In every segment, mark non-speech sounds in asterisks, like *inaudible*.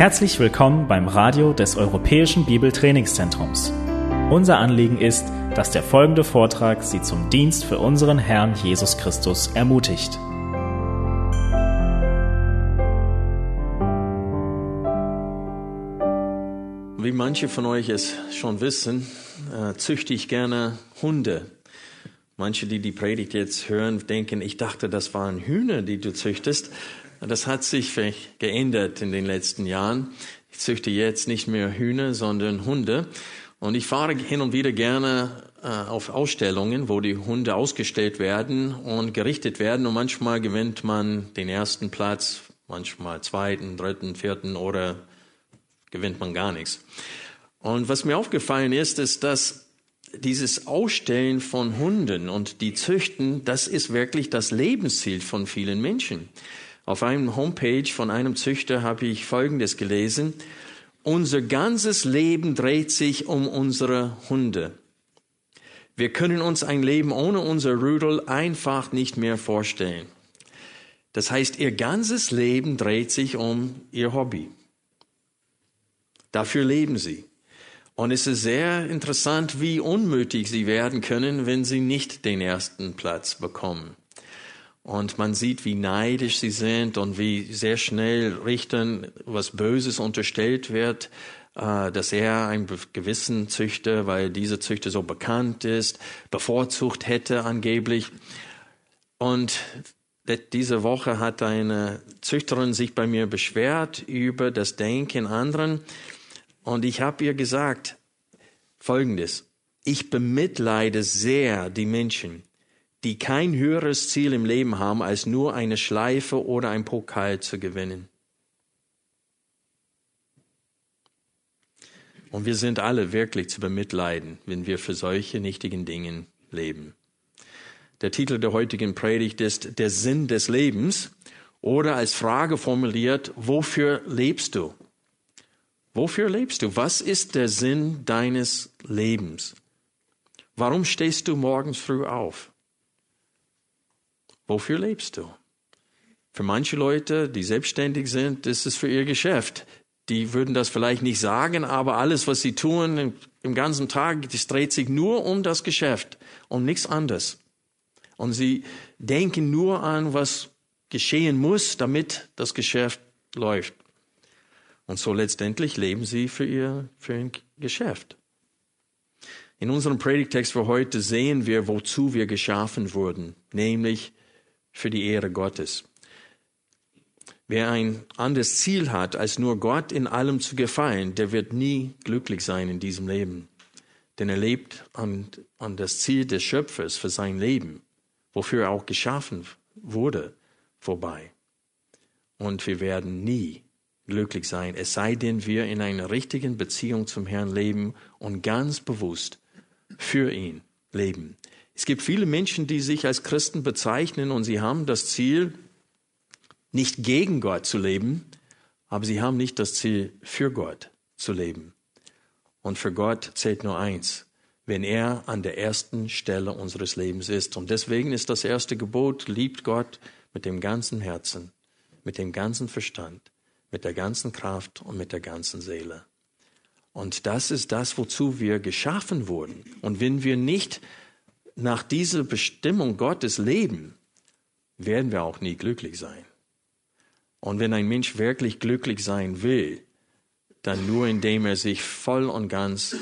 Herzlich willkommen beim Radio des Europäischen Bibeltrainingszentrums. Unser Anliegen ist, dass der folgende Vortrag Sie zum Dienst für unseren Herrn Jesus Christus ermutigt. Wie manche von euch es schon wissen, äh, züchte ich gerne Hunde. Manche, die die Predigt jetzt hören, denken, ich dachte, das waren Hühner, die du züchtest. Das hat sich geändert in den letzten Jahren. Ich züchte jetzt nicht mehr Hühner, sondern Hunde. Und ich fahre hin und wieder gerne äh, auf Ausstellungen, wo die Hunde ausgestellt werden und gerichtet werden. Und manchmal gewinnt man den ersten Platz, manchmal zweiten, dritten, vierten oder gewinnt man gar nichts. Und was mir aufgefallen ist, ist, dass dieses Ausstellen von Hunden und die Züchten, das ist wirklich das Lebensziel von vielen Menschen. Auf einem Homepage von einem Züchter habe ich Folgendes gelesen. Unser ganzes Leben dreht sich um unsere Hunde. Wir können uns ein Leben ohne unser Rudel einfach nicht mehr vorstellen. Das heißt, ihr ganzes Leben dreht sich um ihr Hobby. Dafür leben sie. Und es ist sehr interessant, wie unmütig sie werden können, wenn sie nicht den ersten Platz bekommen. Und man sieht, wie neidisch sie sind und wie sehr schnell Richtern was Böses unterstellt wird, äh, dass er einen gewissen Züchter, weil dieser Züchter so bekannt ist, bevorzugt hätte angeblich. Und diese Woche hat eine Züchterin sich bei mir beschwert über das Denken anderen. Und ich habe ihr gesagt, Folgendes. Ich bemitleide sehr die Menschen, die kein höheres Ziel im Leben haben, als nur eine Schleife oder ein Pokal zu gewinnen. Und wir sind alle wirklich zu bemitleiden, wenn wir für solche nichtigen Dinge leben. Der Titel der heutigen Predigt ist Der Sinn des Lebens oder als Frage formuliert, wofür lebst du? Wofür lebst du? Was ist der Sinn deines Lebens? Warum stehst du morgens früh auf? Wofür lebst du? Für manche Leute, die selbstständig sind, ist es für ihr Geschäft. Die würden das vielleicht nicht sagen, aber alles, was sie tun im ganzen Tag, das dreht sich nur um das Geschäft, um nichts anderes. Und sie denken nur an, was geschehen muss, damit das Geschäft läuft. Und so letztendlich leben sie für ihr, für ihr Geschäft. In unserem Predigtext für heute sehen wir, wozu wir geschaffen wurden, nämlich für die Ehre Gottes. Wer ein anderes Ziel hat, als nur Gott in allem zu gefallen, der wird nie glücklich sein in diesem Leben. Denn er lebt an, an das Ziel des Schöpfers für sein Leben, wofür er auch geschaffen wurde, vorbei. Und wir werden nie glücklich sein, es sei denn, wir in einer richtigen Beziehung zum Herrn leben und ganz bewusst für ihn leben. Es gibt viele Menschen, die sich als Christen bezeichnen und sie haben das Ziel, nicht gegen Gott zu leben, aber sie haben nicht das Ziel, für Gott zu leben. Und für Gott zählt nur eins, wenn er an der ersten Stelle unseres Lebens ist. Und deswegen ist das erste Gebot, liebt Gott mit dem ganzen Herzen, mit dem ganzen Verstand, mit der ganzen Kraft und mit der ganzen Seele. Und das ist das, wozu wir geschaffen wurden. Und wenn wir nicht nach dieser Bestimmung Gottes leben, werden wir auch nie glücklich sein. Und wenn ein Mensch wirklich glücklich sein will, dann nur indem er sich voll und ganz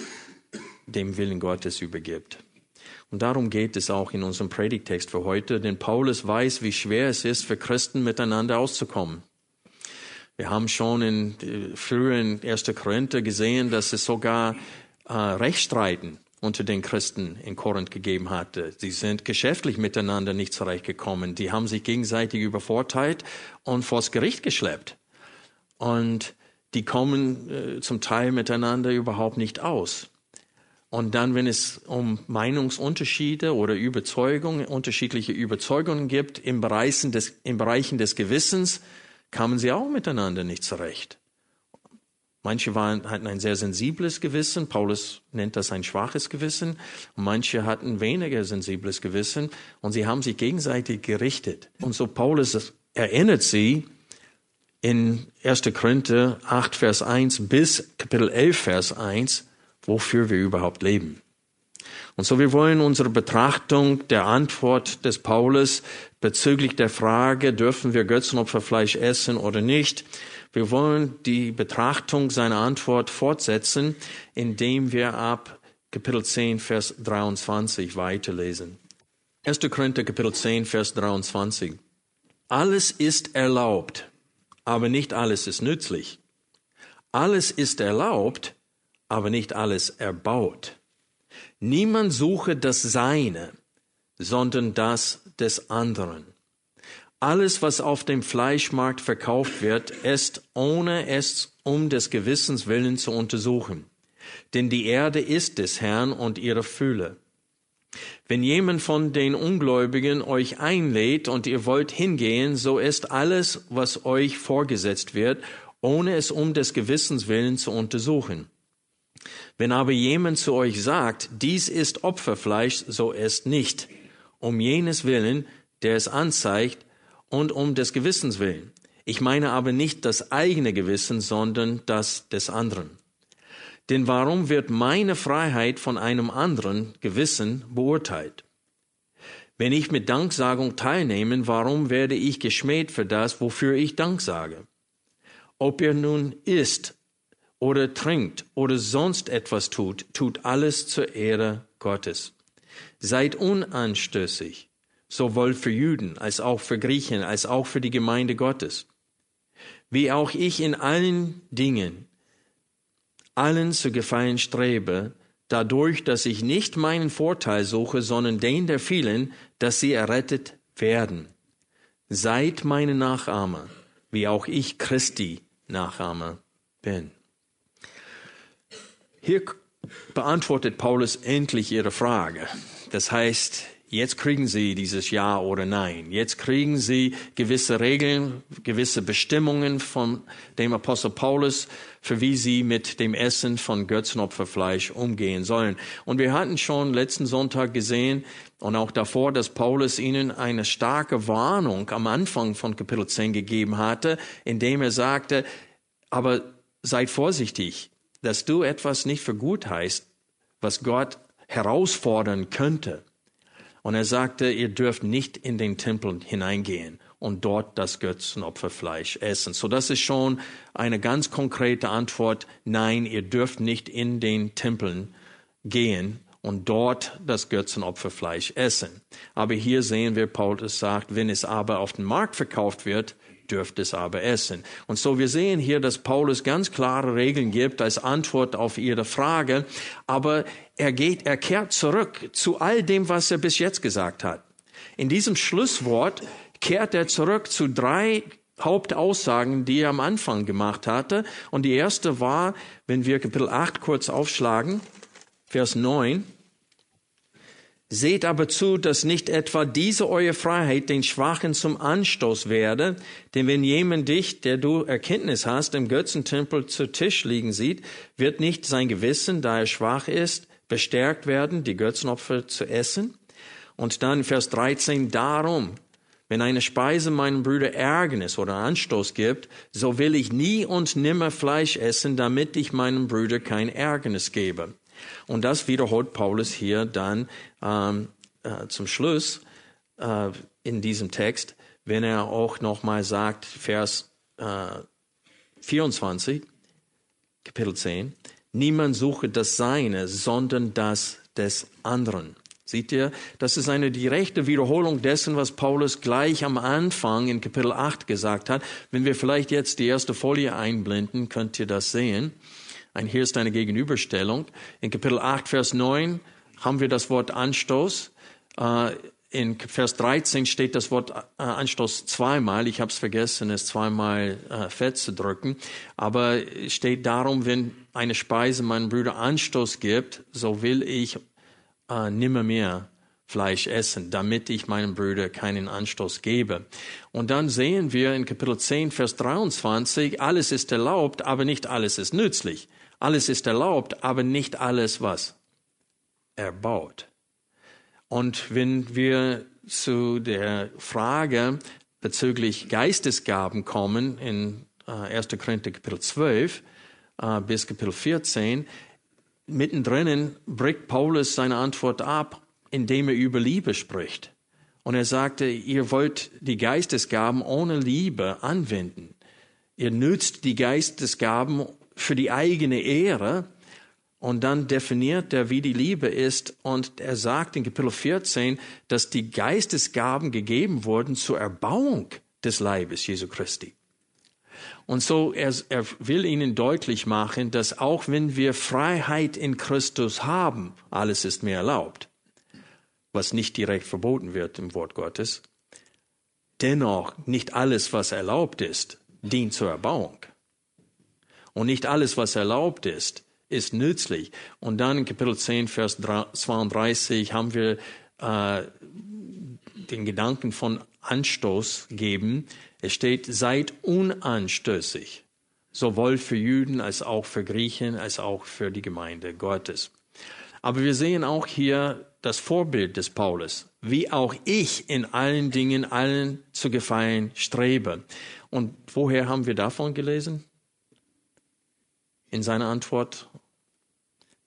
dem Willen Gottes übergibt. Und darum geht es auch in unserem Predigtext für heute, denn Paulus weiß, wie schwer es ist, für Christen miteinander auszukommen. Wir haben schon in früheren 1. Korinther gesehen, dass es sogar äh, Rechtsstreiten unter den Christen in Korinth gegeben hatte. Sie sind geschäftlich miteinander nicht zurechtgekommen. Die haben sich gegenseitig übervorteilt und vors Gericht geschleppt. Und die kommen äh, zum Teil miteinander überhaupt nicht aus. Und dann, wenn es um Meinungsunterschiede oder Überzeugungen, unterschiedliche Überzeugungen gibt im Bereichen des, im Bereichen des Gewissens, kamen sie auch miteinander nicht zurecht. Manche waren, hatten ein sehr sensibles Gewissen, Paulus nennt das ein schwaches Gewissen, und manche hatten weniger sensibles Gewissen und sie haben sich gegenseitig gerichtet. Und so Paulus erinnert sie, in 1. Korinther 8, Vers 1 bis Kapitel 11, Vers 1, wofür wir überhaupt leben. Und so wir wollen unsere Betrachtung der Antwort des Paulus bezüglich der Frage, dürfen wir Götzenopferfleisch essen oder nicht, wir wollen die Betrachtung seiner Antwort fortsetzen, indem wir ab Kapitel 10, Vers 23 weiterlesen. 1. Korinther Kapitel 10, Vers 23. Alles ist erlaubt, aber nicht alles ist nützlich. Alles ist erlaubt, aber nicht alles erbaut. Niemand suche das Seine, sondern das des anderen. Alles, was auf dem Fleischmarkt verkauft wird, ist, ohne es um des Gewissens willen zu untersuchen. Denn die Erde ist des Herrn und ihre Fülle. Wenn jemand von den Ungläubigen euch einlädt und ihr wollt hingehen, so ist alles, was euch vorgesetzt wird, ohne es um des Gewissens willen zu untersuchen. Wenn aber jemand zu euch sagt, dies ist Opferfleisch, so ist nicht, um jenes Willen, der es anzeigt, und um des Gewissens willen. Ich meine aber nicht das eigene Gewissen, sondern das des anderen. Denn warum wird meine Freiheit von einem anderen Gewissen beurteilt? Wenn ich mit Danksagung teilnehme, warum werde ich geschmäht für das, wofür ich Dank sage? Ob ihr nun isst oder trinkt oder sonst etwas tut, tut alles zur Ehre Gottes. Seid unanstößig, sowohl für Juden als auch für Griechen als auch für die Gemeinde Gottes. Wie auch ich in allen Dingen allen zu gefallen strebe, dadurch, dass ich nicht meinen Vorteil suche, sondern den der vielen, dass sie errettet werden. Seid meine Nachahmer, wie auch ich Christi Nachahmer bin. Hier beantwortet Paulus endlich ihre Frage. Das heißt, Jetzt kriegen Sie dieses Ja oder Nein. Jetzt kriegen Sie gewisse Regeln, gewisse Bestimmungen von dem Apostel Paulus, für wie Sie mit dem Essen von Götzenopferfleisch umgehen sollen. Und wir hatten schon letzten Sonntag gesehen und auch davor, dass Paulus Ihnen eine starke Warnung am Anfang von Kapitel 10 gegeben hatte, indem er sagte, aber seid vorsichtig, dass du etwas nicht für gut heißt, was Gott herausfordern könnte. Und er sagte, ihr dürft nicht in den Tempel hineingehen und dort das Götzenopferfleisch essen. So das ist schon eine ganz konkrete Antwort. Nein, ihr dürft nicht in den Tempeln gehen und dort das Götzenopferfleisch essen. Aber hier sehen wir, Paulus sagt, wenn es aber auf dem Markt verkauft wird, dürft es aber essen. Und so wir sehen hier, dass Paulus ganz klare Regeln gibt als Antwort auf ihre Frage, aber er geht, er kehrt zurück zu all dem, was er bis jetzt gesagt hat. In diesem Schlusswort kehrt er zurück zu drei Hauptaussagen, die er am Anfang gemacht hatte. Und die erste war, wenn wir Kapitel 8 kurz aufschlagen, Vers 9, Seht aber zu, dass nicht etwa diese eure Freiheit den Schwachen zum Anstoß werde, denn wenn jemand dich, der du Erkenntnis hast, im Götzentempel zu Tisch liegen sieht, wird nicht sein Gewissen, da er schwach ist, bestärkt werden, die Götzenopfer zu essen. Und dann Vers 13, darum, wenn eine Speise meinem Bruder Ärgernis oder Anstoß gibt, so will ich nie und nimmer Fleisch essen, damit ich meinem Bruder kein Ärgernis gebe. Und das wiederholt Paulus hier dann ähm, äh, zum Schluss äh, in diesem Text, wenn er auch nochmal sagt, Vers äh, 24, Kapitel 10, niemand suche das Seine, sondern das des anderen. Seht ihr, das ist eine direkte Wiederholung dessen, was Paulus gleich am Anfang in Kapitel 8 gesagt hat. Wenn wir vielleicht jetzt die erste Folie einblenden, könnt ihr das sehen. Hier ist eine Gegenüberstellung. In Kapitel 8, Vers 9 haben wir das Wort Anstoß. Äh, in Vers 13 steht das Wort äh, Anstoß zweimal. Ich habe es vergessen, es zweimal äh, festzudrücken. Aber es steht darum, wenn eine Speise meinem Bruder Anstoß gibt, so will ich äh, nimmer mehr Fleisch essen, damit ich meinem Bruder keinen Anstoß gebe. Und dann sehen wir in Kapitel 10, Vers 23, alles ist erlaubt, aber nicht alles ist nützlich. Alles ist erlaubt, aber nicht alles was? Erbaut. Und wenn wir zu der Frage bezüglich Geistesgaben kommen in äh, 1. Korinther Kapitel 12 äh, bis Kapitel 14, mittendrin bricht Paulus seine Antwort ab, indem er über Liebe spricht. Und er sagte, ihr wollt die Geistesgaben ohne Liebe anwenden. Ihr nützt die Geistesgaben für die eigene Ehre. Und dann definiert er, wie die Liebe ist. Und er sagt in Kapitel 14, dass die Geistesgaben gegeben wurden zur Erbauung des Leibes Jesu Christi. Und so, er, er will ihnen deutlich machen, dass auch wenn wir Freiheit in Christus haben, alles ist mir erlaubt, was nicht direkt verboten wird im Wort Gottes, dennoch nicht alles, was erlaubt ist, dient zur Erbauung. Und nicht alles, was erlaubt ist, ist nützlich. Und dann in Kapitel 10, Vers 32 haben wir äh, den Gedanken von Anstoß geben. Es steht, seid unanstößig, sowohl für Juden als auch für Griechen, als auch für die Gemeinde Gottes. Aber wir sehen auch hier das Vorbild des Paulus, wie auch ich in allen Dingen allen zu gefallen strebe. Und woher haben wir davon gelesen? In seiner Antwort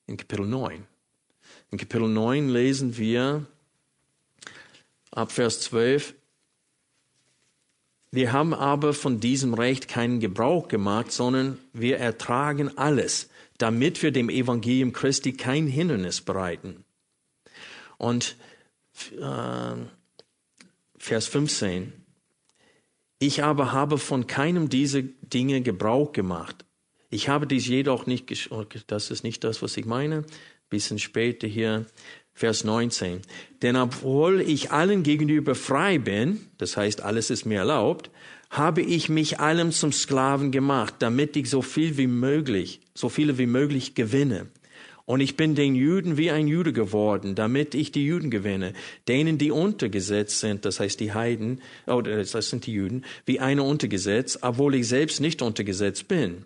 in Kapitel 9. In Kapitel 9 lesen wir ab Vers 12, wir haben aber von diesem Recht keinen Gebrauch gemacht, sondern wir ertragen alles, damit wir dem Evangelium Christi kein Hindernis bereiten. Und äh, Vers 15. Ich aber habe von keinem dieser Dinge Gebrauch gemacht. Ich habe dies jedoch nicht, das ist nicht das, was ich meine, bisschen später hier, Vers 19. Denn obwohl ich allen gegenüber frei bin, das heißt, alles ist mir erlaubt, habe ich mich allem zum Sklaven gemacht, damit ich so viel wie möglich, so viele wie möglich gewinne. Und ich bin den Juden wie ein Jude geworden, damit ich die Juden gewinne. Denen, die untergesetzt sind, das heißt die Heiden, oder oh, das sind die Juden, wie eine untergesetzt, obwohl ich selbst nicht untergesetzt bin.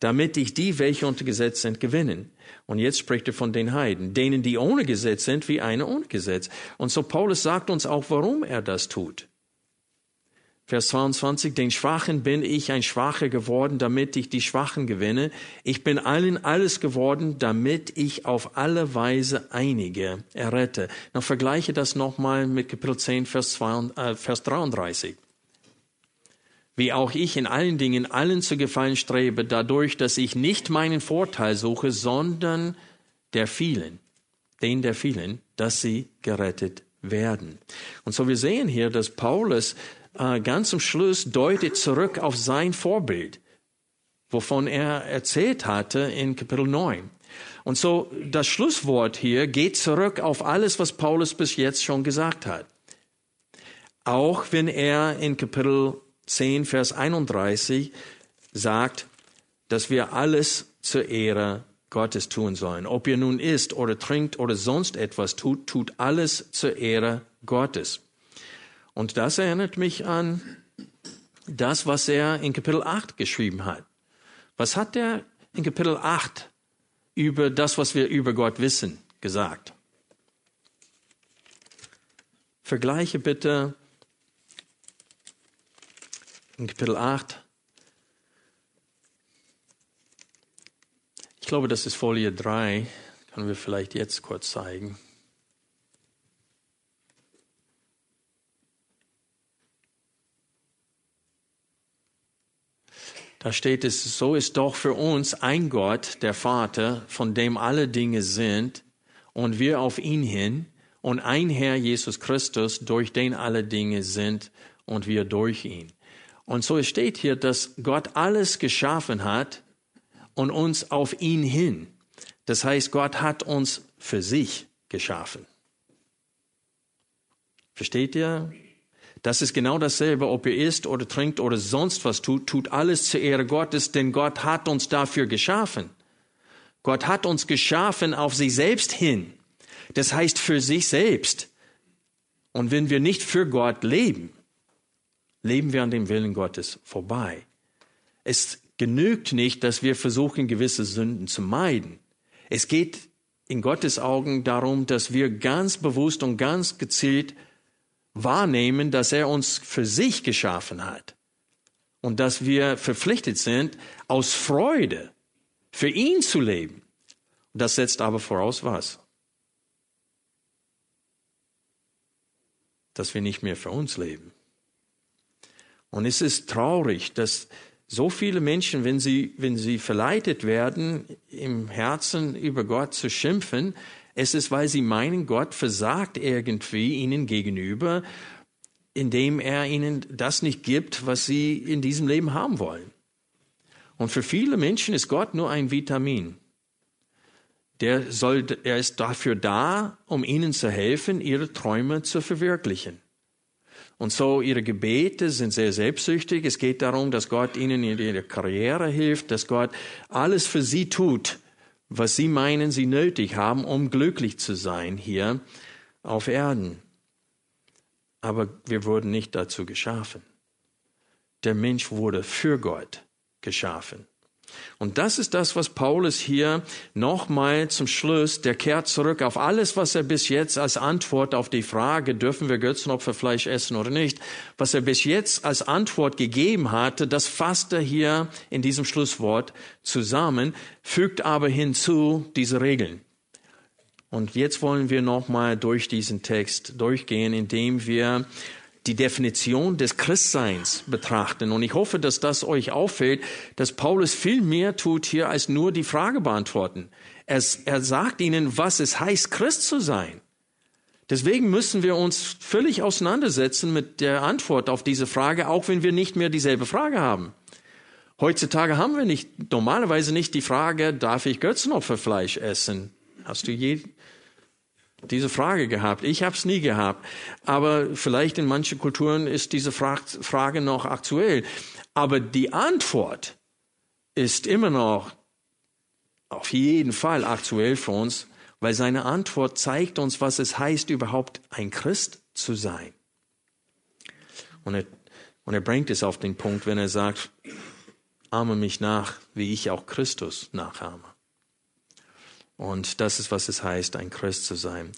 Damit ich die, welche untergesetzt sind, gewinnen. Und jetzt spricht er von den Heiden, denen, die ohne Gesetz sind, wie eine ohne Gesetz. Und so Paulus sagt uns auch, warum er das tut. Vers 22, den Schwachen bin ich ein Schwacher geworden, damit ich die Schwachen gewinne. Ich bin allen alles geworden, damit ich auf alle Weise einige errette. Now vergleiche das nochmal mit Kapitel 10, Vers, 2, äh, Vers 33. Wie auch ich in allen Dingen allen zu gefallen strebe, dadurch, dass ich nicht meinen Vorteil suche, sondern der vielen, den der vielen, dass sie gerettet werden. Und so wir sehen hier, dass Paulus äh, ganz zum Schluss deutet zurück auf sein Vorbild, wovon er erzählt hatte in Kapitel 9. Und so das Schlusswort hier geht zurück auf alles, was Paulus bis jetzt schon gesagt hat. Auch wenn er in Kapitel 10, Vers 31 sagt, dass wir alles zur Ehre Gottes tun sollen. Ob ihr nun isst oder trinkt oder sonst etwas tut, tut alles zur Ehre Gottes. Und das erinnert mich an das, was er in Kapitel 8 geschrieben hat. Was hat er in Kapitel 8 über das, was wir über Gott wissen, gesagt? Vergleiche bitte in Kapitel 8. Ich glaube, das ist Folie 3. Können wir vielleicht jetzt kurz zeigen. Da steht es, so ist doch für uns ein Gott, der Vater, von dem alle Dinge sind, und wir auf ihn hin, und ein Herr Jesus Christus, durch den alle Dinge sind, und wir durch ihn. Und so steht hier, dass Gott alles geschaffen hat und uns auf ihn hin. Das heißt, Gott hat uns für sich geschaffen. Versteht ihr? Das ist genau dasselbe, ob ihr isst oder trinkt oder sonst was tut, tut alles zur Ehre Gottes, denn Gott hat uns dafür geschaffen. Gott hat uns geschaffen auf sich selbst hin. Das heißt für sich selbst. Und wenn wir nicht für Gott leben, leben wir an dem Willen Gottes vorbei. Es genügt nicht, dass wir versuchen, gewisse Sünden zu meiden. Es geht in Gottes Augen darum, dass wir ganz bewusst und ganz gezielt wahrnehmen, dass er uns für sich geschaffen hat. und dass wir verpflichtet sind, aus Freude für ihn zu leben. Das setzt aber voraus was? Dass wir nicht mehr für uns leben. Und es ist traurig, dass so viele Menschen, wenn sie, wenn sie verleitet werden, im Herzen über Gott zu schimpfen, es ist, weil sie meinen, Gott versagt irgendwie ihnen gegenüber, indem er ihnen das nicht gibt, was sie in diesem Leben haben wollen. Und für viele Menschen ist Gott nur ein Vitamin. Der soll, er ist dafür da, um ihnen zu helfen, ihre Träume zu verwirklichen. Und so ihre Gebete sind sehr selbstsüchtig. Es geht darum, dass Gott ihnen in ihrer Karriere hilft, dass Gott alles für sie tut, was sie meinen, sie nötig haben, um glücklich zu sein hier auf Erden. Aber wir wurden nicht dazu geschaffen. Der Mensch wurde für Gott geschaffen. Und das ist das, was Paulus hier nochmal zum Schluss, der kehrt zurück auf alles, was er bis jetzt als Antwort auf die Frage, dürfen wir Götzenopferfleisch essen oder nicht, was er bis jetzt als Antwort gegeben hatte, das fasst er hier in diesem Schlusswort zusammen, fügt aber hinzu diese Regeln. Und jetzt wollen wir nochmal durch diesen Text durchgehen, indem wir die Definition des Christseins betrachten. Und ich hoffe, dass das euch auffällt, dass Paulus viel mehr tut hier als nur die Frage beantworten. Er, er sagt ihnen, was es heißt, Christ zu sein. Deswegen müssen wir uns völlig auseinandersetzen mit der Antwort auf diese Frage, auch wenn wir nicht mehr dieselbe Frage haben. Heutzutage haben wir nicht, normalerweise nicht die Frage, darf ich Götzenopferfleisch essen? Hast du je diese Frage gehabt. Ich habe es nie gehabt. Aber vielleicht in manchen Kulturen ist diese Frage noch aktuell. Aber die Antwort ist immer noch auf jeden Fall aktuell für uns, weil seine Antwort zeigt uns, was es heißt, überhaupt ein Christ zu sein. Und er, und er bringt es auf den Punkt, wenn er sagt, ahme mich nach, wie ich auch Christus nachahme. Und das ist, was es heißt, ein Christ zu sein.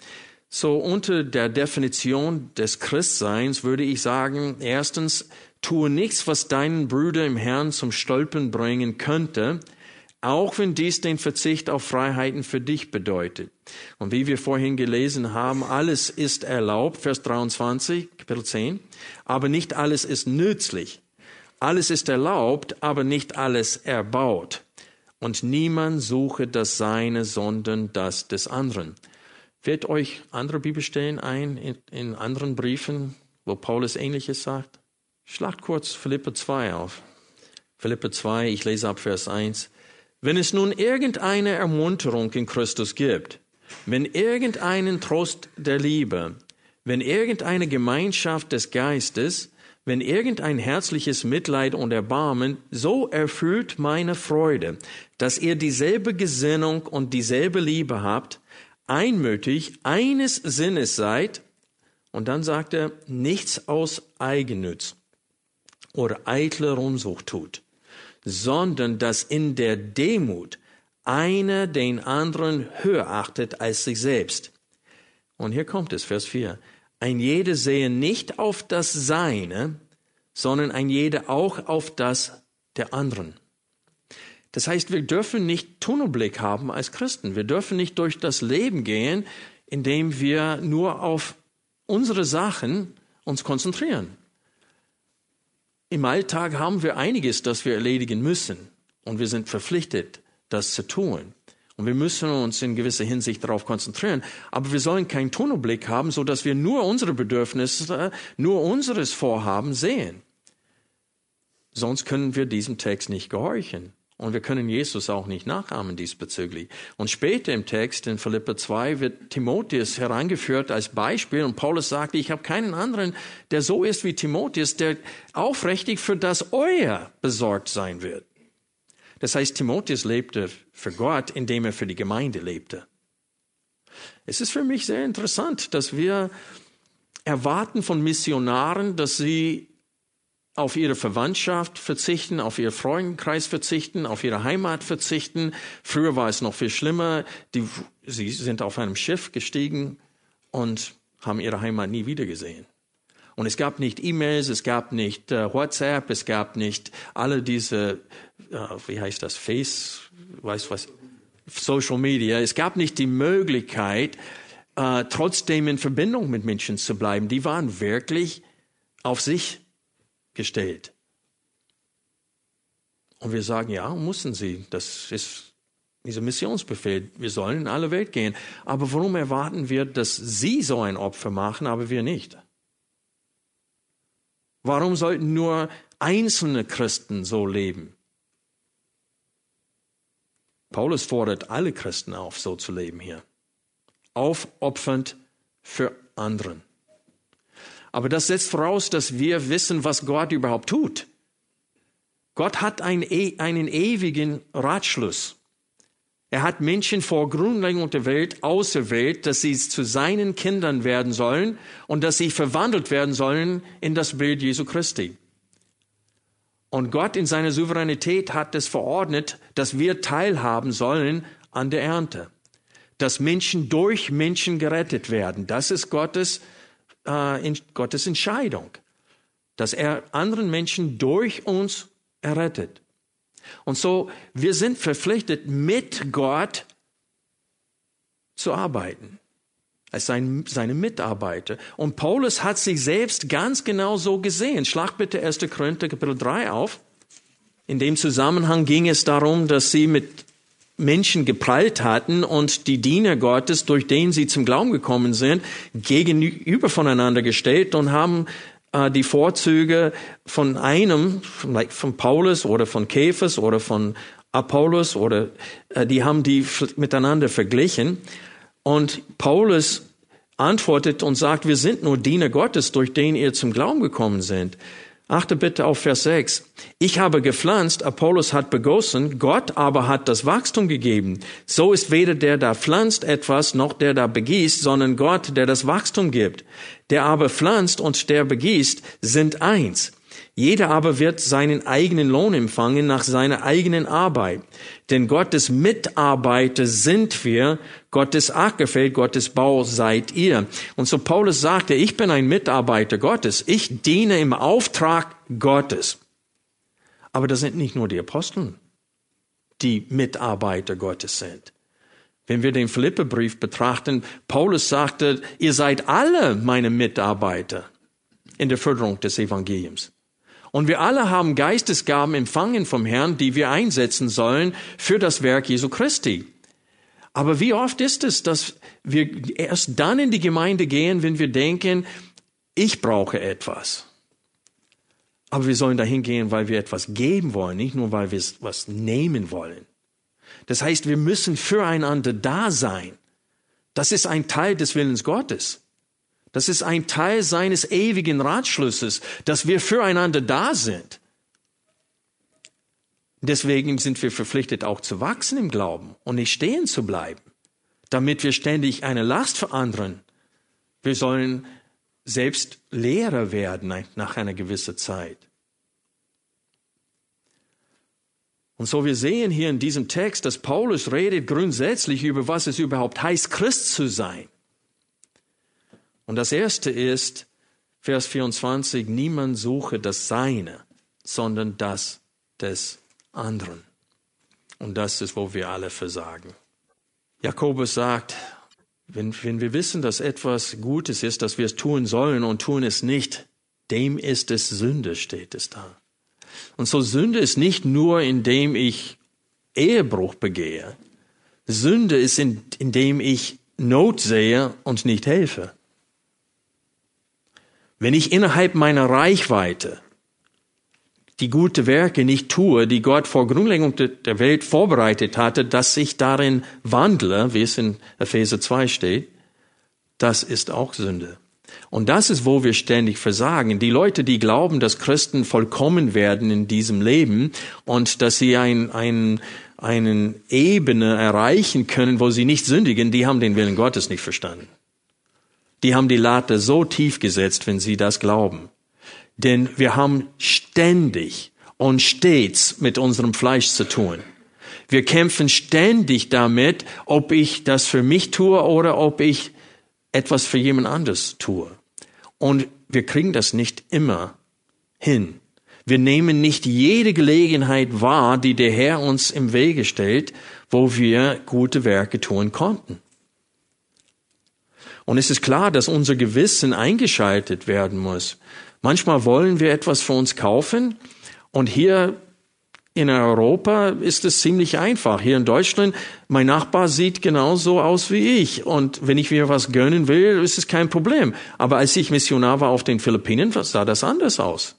So unter der Definition des Christseins würde ich sagen, erstens, tue nichts, was deinen Brüder im Herrn zum Stolpern bringen könnte, auch wenn dies den Verzicht auf Freiheiten für dich bedeutet. Und wie wir vorhin gelesen haben, alles ist erlaubt, Vers 23, Kapitel 10, aber nicht alles ist nützlich. Alles ist erlaubt, aber nicht alles erbaut und niemand suche das Seine, sondern das des anderen. Fällt euch andere Bibelstellen ein in, in anderen Briefen, wo Paulus Ähnliches sagt? Schlagt kurz Philippe 2 auf. Philippe 2, ich lese ab Vers 1. Wenn es nun irgendeine Ermunterung in Christus gibt, wenn irgendeinen Trost der Liebe, wenn irgendeine Gemeinschaft des Geistes, wenn irgendein herzliches Mitleid und Erbarmen, so erfüllt meine Freude, dass ihr dieselbe Gesinnung und dieselbe Liebe habt, einmütig, eines Sinnes seid, und dann sagt er, nichts aus Eigennütz oder eitler Rumsucht tut, sondern dass in der Demut einer den anderen höher achtet als sich selbst. Und hier kommt es, Vers 4. Ein jeder sehe nicht auf das Seine, sondern ein jeder auch auf das der anderen. Das heißt, wir dürfen nicht Tunnelblick haben als Christen. Wir dürfen nicht durch das Leben gehen, indem wir nur auf unsere Sachen uns konzentrieren. Im Alltag haben wir einiges, das wir erledigen müssen. Und wir sind verpflichtet, das zu tun. Und wir müssen uns in gewisser Hinsicht darauf konzentrieren. Aber wir sollen keinen Tunnelblick haben, so dass wir nur unsere Bedürfnisse, nur unseres Vorhaben sehen. Sonst können wir diesem Text nicht gehorchen. Und wir können Jesus auch nicht nachahmen diesbezüglich. Und später im Text in Philippa 2 wird Timotheus herangeführt als Beispiel und Paulus sagt, ich habe keinen anderen, der so ist wie Timotheus, der aufrichtig für das Euer besorgt sein wird. Das heißt, Timotheus lebte für Gott, indem er für die Gemeinde lebte. Es ist für mich sehr interessant, dass wir erwarten von Missionaren, dass sie auf ihre Verwandtschaft verzichten, auf ihr Freundenkreis verzichten, auf ihre Heimat verzichten. Früher war es noch viel schlimmer. Die, sie sind auf einem Schiff gestiegen und haben ihre Heimat nie wiedergesehen. Und es gab nicht E-Mails, es gab nicht äh, WhatsApp, es gab nicht alle diese, äh, wie heißt das, Face, weiß was, Social Media. Es gab nicht die Möglichkeit, äh, trotzdem in Verbindung mit Menschen zu bleiben. Die waren wirklich auf sich gestellt. Und wir sagen, ja, mussten sie. Das ist dieser Missionsbefehl. Wir sollen in alle Welt gehen. Aber warum erwarten wir, dass sie so ein Opfer machen, aber wir nicht? Warum sollten nur einzelne Christen so leben? Paulus fordert alle Christen auf, so zu leben hier. Aufopfernd für anderen. Aber das setzt voraus, dass wir wissen, was Gott überhaupt tut. Gott hat einen, e, einen ewigen Ratschluss. Er hat Menschen vor Grundlegung der Welt auserwählt, dass sie zu seinen Kindern werden sollen und dass sie verwandelt werden sollen in das Bild Jesu Christi. Und Gott in seiner Souveränität hat es verordnet, dass wir teilhaben sollen an der Ernte. Dass Menschen durch Menschen gerettet werden. Das ist Gottes, äh, in, Gottes Entscheidung. Dass er anderen Menschen durch uns errettet. Und so, wir sind verpflichtet, mit Gott zu arbeiten. Als sein, seine Mitarbeiter. Und Paulus hat sich selbst ganz genau so gesehen. Schlag bitte 1. Korinther Kapitel 3 auf. In dem Zusammenhang ging es darum, dass sie mit Menschen geprallt hatten und die Diener Gottes, durch den sie zum Glauben gekommen sind, gegenüber voneinander gestellt und haben äh, die Vorzüge von einem, von Paulus oder von Käfers oder von Apollos oder äh, die haben die miteinander verglichen. Und Paulus antwortet und sagt, wir sind nur Diener Gottes, durch den ihr zum Glauben gekommen sind. Achte bitte auf Vers 6. Ich habe gepflanzt, Apollos hat begossen, Gott aber hat das Wachstum gegeben. So ist weder der, der pflanzt etwas, noch der, der begießt, sondern Gott, der das Wachstum gibt. Der aber pflanzt und der begießt, sind eins. Jeder aber wird seinen eigenen Lohn empfangen nach seiner eigenen Arbeit. Denn Gottes Mitarbeiter sind wir, Gottes Ackerfeld, Gottes Bau seid ihr. Und so Paulus sagte, ich bin ein Mitarbeiter Gottes. Ich diene im Auftrag Gottes. Aber das sind nicht nur die Aposteln, die Mitarbeiter Gottes sind. Wenn wir den Philippebrief betrachten, Paulus sagte, ihr seid alle meine Mitarbeiter in der Förderung des Evangeliums. Und wir alle haben Geistesgaben empfangen vom Herrn, die wir einsetzen sollen für das Werk Jesu Christi. Aber wie oft ist es, dass wir erst dann in die Gemeinde gehen, wenn wir denken, ich brauche etwas. Aber wir sollen dahin gehen, weil wir etwas geben wollen, nicht nur, weil wir was nehmen wollen. Das heißt, wir müssen füreinander da sein. Das ist ein Teil des Willens Gottes. Das ist ein Teil seines ewigen Ratschlusses, dass wir füreinander da sind. Deswegen sind wir verpflichtet, auch zu wachsen im Glauben und nicht stehen zu bleiben, damit wir ständig eine Last für anderen. Wir sollen selbst Lehrer werden nach einer gewissen Zeit. Und so wir sehen hier in diesem Text, dass Paulus redet grundsätzlich über, was es überhaupt heißt, Christ zu sein. Und das erste ist, Vers 24, niemand suche das Seine, sondern das des anderen. Und das ist, wo wir alle versagen. Jakobus sagt, wenn, wenn wir wissen, dass etwas Gutes ist, dass wir es tun sollen und tun es nicht, dem ist es Sünde, steht es da. Und so Sünde ist nicht nur, indem ich Ehebruch begehe. Sünde ist, in, indem ich Not sehe und nicht helfe. Wenn ich innerhalb meiner Reichweite die gute Werke nicht tue, die Gott vor Grundlegung der Welt vorbereitet hatte, dass ich darin wandle, wie es in Epheser 2 steht, das ist auch Sünde. Und das ist, wo wir ständig versagen. Die Leute, die glauben, dass Christen vollkommen werden in diesem Leben und dass sie ein, ein, eine Ebene erreichen können, wo sie nicht sündigen, die haben den Willen Gottes nicht verstanden. Die haben die Latte so tief gesetzt, wenn sie das glauben. Denn wir haben ständig und stets mit unserem Fleisch zu tun. Wir kämpfen ständig damit, ob ich das für mich tue oder ob ich etwas für jemand anderes tue. Und wir kriegen das nicht immer hin. Wir nehmen nicht jede Gelegenheit wahr, die der Herr uns im Wege stellt, wo wir gute Werke tun konnten. Und es ist klar, dass unser Gewissen eingeschaltet werden muss. Manchmal wollen wir etwas für uns kaufen und hier in Europa ist es ziemlich einfach. Hier in Deutschland, mein Nachbar sieht genauso aus wie ich. Und wenn ich mir was gönnen will, ist es kein Problem. Aber als ich Missionar war auf den Philippinen, sah das anders aus.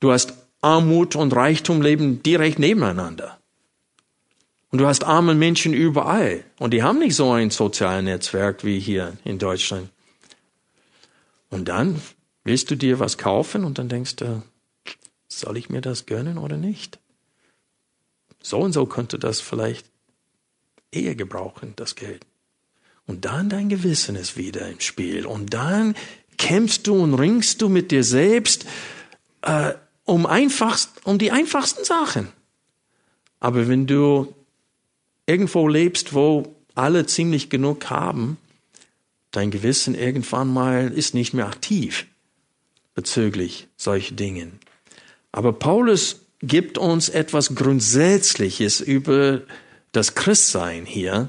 Du hast Armut und Reichtum leben direkt nebeneinander. Und du hast arme Menschen überall. Und die haben nicht so ein soziales Netzwerk wie hier in Deutschland. Und dann willst du dir was kaufen und dann denkst du, soll ich mir das gönnen oder nicht? So und so könnte das vielleicht eher gebrauchen, das Geld. Und dann dein Gewissen ist wieder im Spiel. Und dann kämpfst du und ringst du mit dir selbst äh, um, einfachst, um die einfachsten Sachen. Aber wenn du irgendwo lebst, wo alle ziemlich genug haben, dein Gewissen irgendwann mal ist nicht mehr aktiv bezüglich solcher Dingen. Aber Paulus gibt uns etwas Grundsätzliches über das Christsein hier,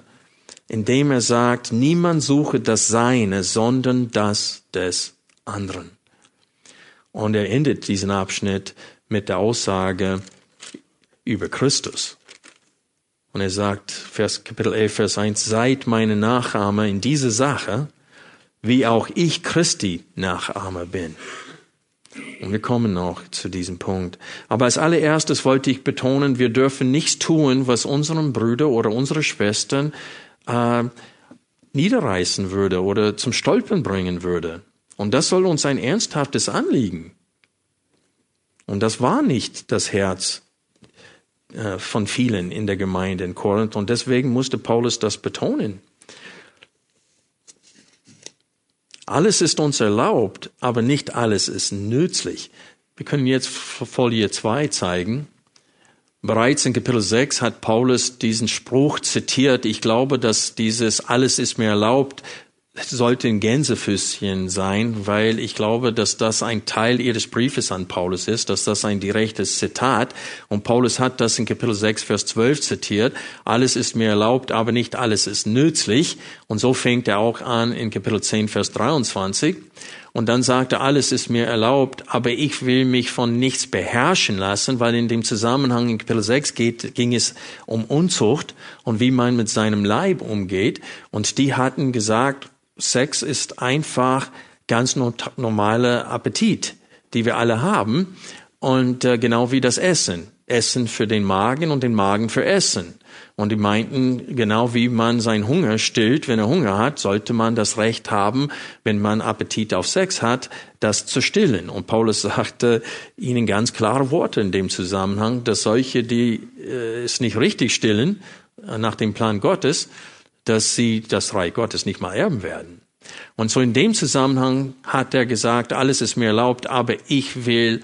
indem er sagt, niemand suche das Seine, sondern das des anderen. Und er endet diesen Abschnitt mit der Aussage über Christus. Und er sagt, Vers, Kapitel 11, Vers 1, seid meine Nachahmer in dieser Sache, wie auch ich Christi Nachahmer bin. Und wir kommen noch zu diesem Punkt. Aber als allererstes wollte ich betonen, wir dürfen nichts tun, was unseren Brüder oder unsere Schwestern äh, niederreißen würde oder zum Stolpern bringen würde. Und das soll uns ein ernsthaftes Anliegen. Und das war nicht das Herz äh, von vielen in der Gemeinde in Korinth. Und deswegen musste Paulus das betonen. Alles ist uns erlaubt, aber nicht alles ist nützlich. Wir können jetzt Folie 2 zeigen. Bereits in Kapitel 6 hat Paulus diesen Spruch zitiert. Ich glaube, dass dieses alles ist mir erlaubt sollte ein Gänsefüßchen sein, weil ich glaube, dass das ein Teil ihres Briefes an Paulus ist, dass das ein direktes Zitat. Und Paulus hat das in Kapitel 6, Vers 12 zitiert. Alles ist mir erlaubt, aber nicht alles ist nützlich. Und so fängt er auch an in Kapitel 10, Vers 23. Und dann sagt er, alles ist mir erlaubt, aber ich will mich von nichts beherrschen lassen, weil in dem Zusammenhang in Kapitel 6 geht, ging es um Unzucht und wie man mit seinem Leib umgeht. Und die hatten gesagt, Sex ist einfach ganz normaler Appetit, die wir alle haben. Und äh, genau wie das Essen. Essen für den Magen und den Magen für Essen. Und die meinten, genau wie man seinen Hunger stillt, wenn er Hunger hat, sollte man das Recht haben, wenn man Appetit auf Sex hat, das zu stillen. Und Paulus *laughs* sagte ihnen ganz klare Worte in dem Zusammenhang, dass solche, die äh, es nicht richtig stillen, äh, nach dem Plan Gottes, dass sie das Reich Gottes nicht mal erben werden. Und so in dem Zusammenhang hat er gesagt, alles ist mir erlaubt, aber ich will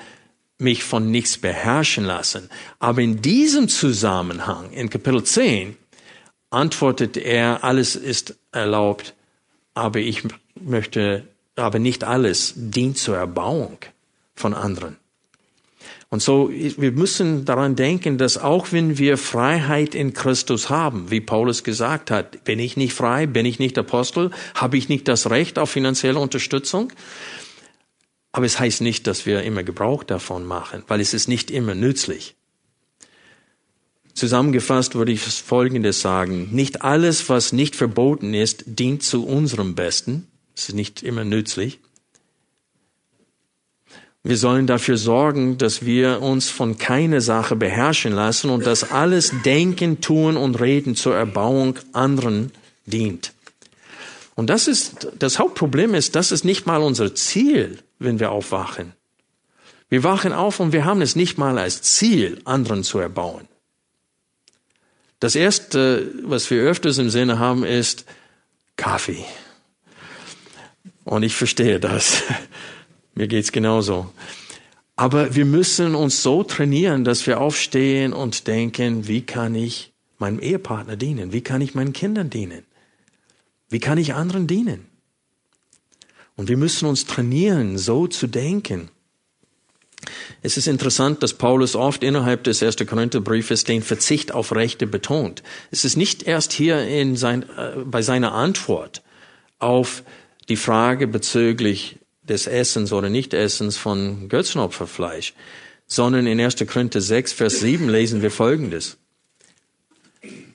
mich von nichts beherrschen lassen. Aber in diesem Zusammenhang, in Kapitel 10, antwortet er, alles ist erlaubt, aber ich möchte, aber nicht alles dient zur Erbauung von anderen. Und so, wir müssen daran denken, dass auch wenn wir Freiheit in Christus haben, wie Paulus gesagt hat, bin ich nicht frei, bin ich nicht Apostel, habe ich nicht das Recht auf finanzielle Unterstützung. Aber es heißt nicht, dass wir immer Gebrauch davon machen, weil es ist nicht immer nützlich. Zusammengefasst würde ich Folgendes sagen. Nicht alles, was nicht verboten ist, dient zu unserem Besten. Es ist nicht immer nützlich. Wir sollen dafür sorgen, dass wir uns von keiner Sache beherrschen lassen und dass alles Denken, Tun und Reden zur Erbauung anderen dient. Und das ist, das Hauptproblem ist, das ist nicht mal unser Ziel, wenn wir aufwachen. Wir wachen auf und wir haben es nicht mal als Ziel, anderen zu erbauen. Das erste, was wir öfters im Sinne haben, ist Kaffee. Und ich verstehe das. Mir geht's genauso. Aber wir müssen uns so trainieren, dass wir aufstehen und denken, wie kann ich meinem Ehepartner dienen? Wie kann ich meinen Kindern dienen? Wie kann ich anderen dienen? Und wir müssen uns trainieren, so zu denken. Es ist interessant, dass Paulus oft innerhalb des 1. Korintherbriefes den Verzicht auf Rechte betont. Es ist nicht erst hier in sein, äh, bei seiner Antwort auf die Frage bezüglich des Essens oder Nichtessens von Götzenopferfleisch, sondern in 1. Korinther 6, Vers 7 lesen wir Folgendes.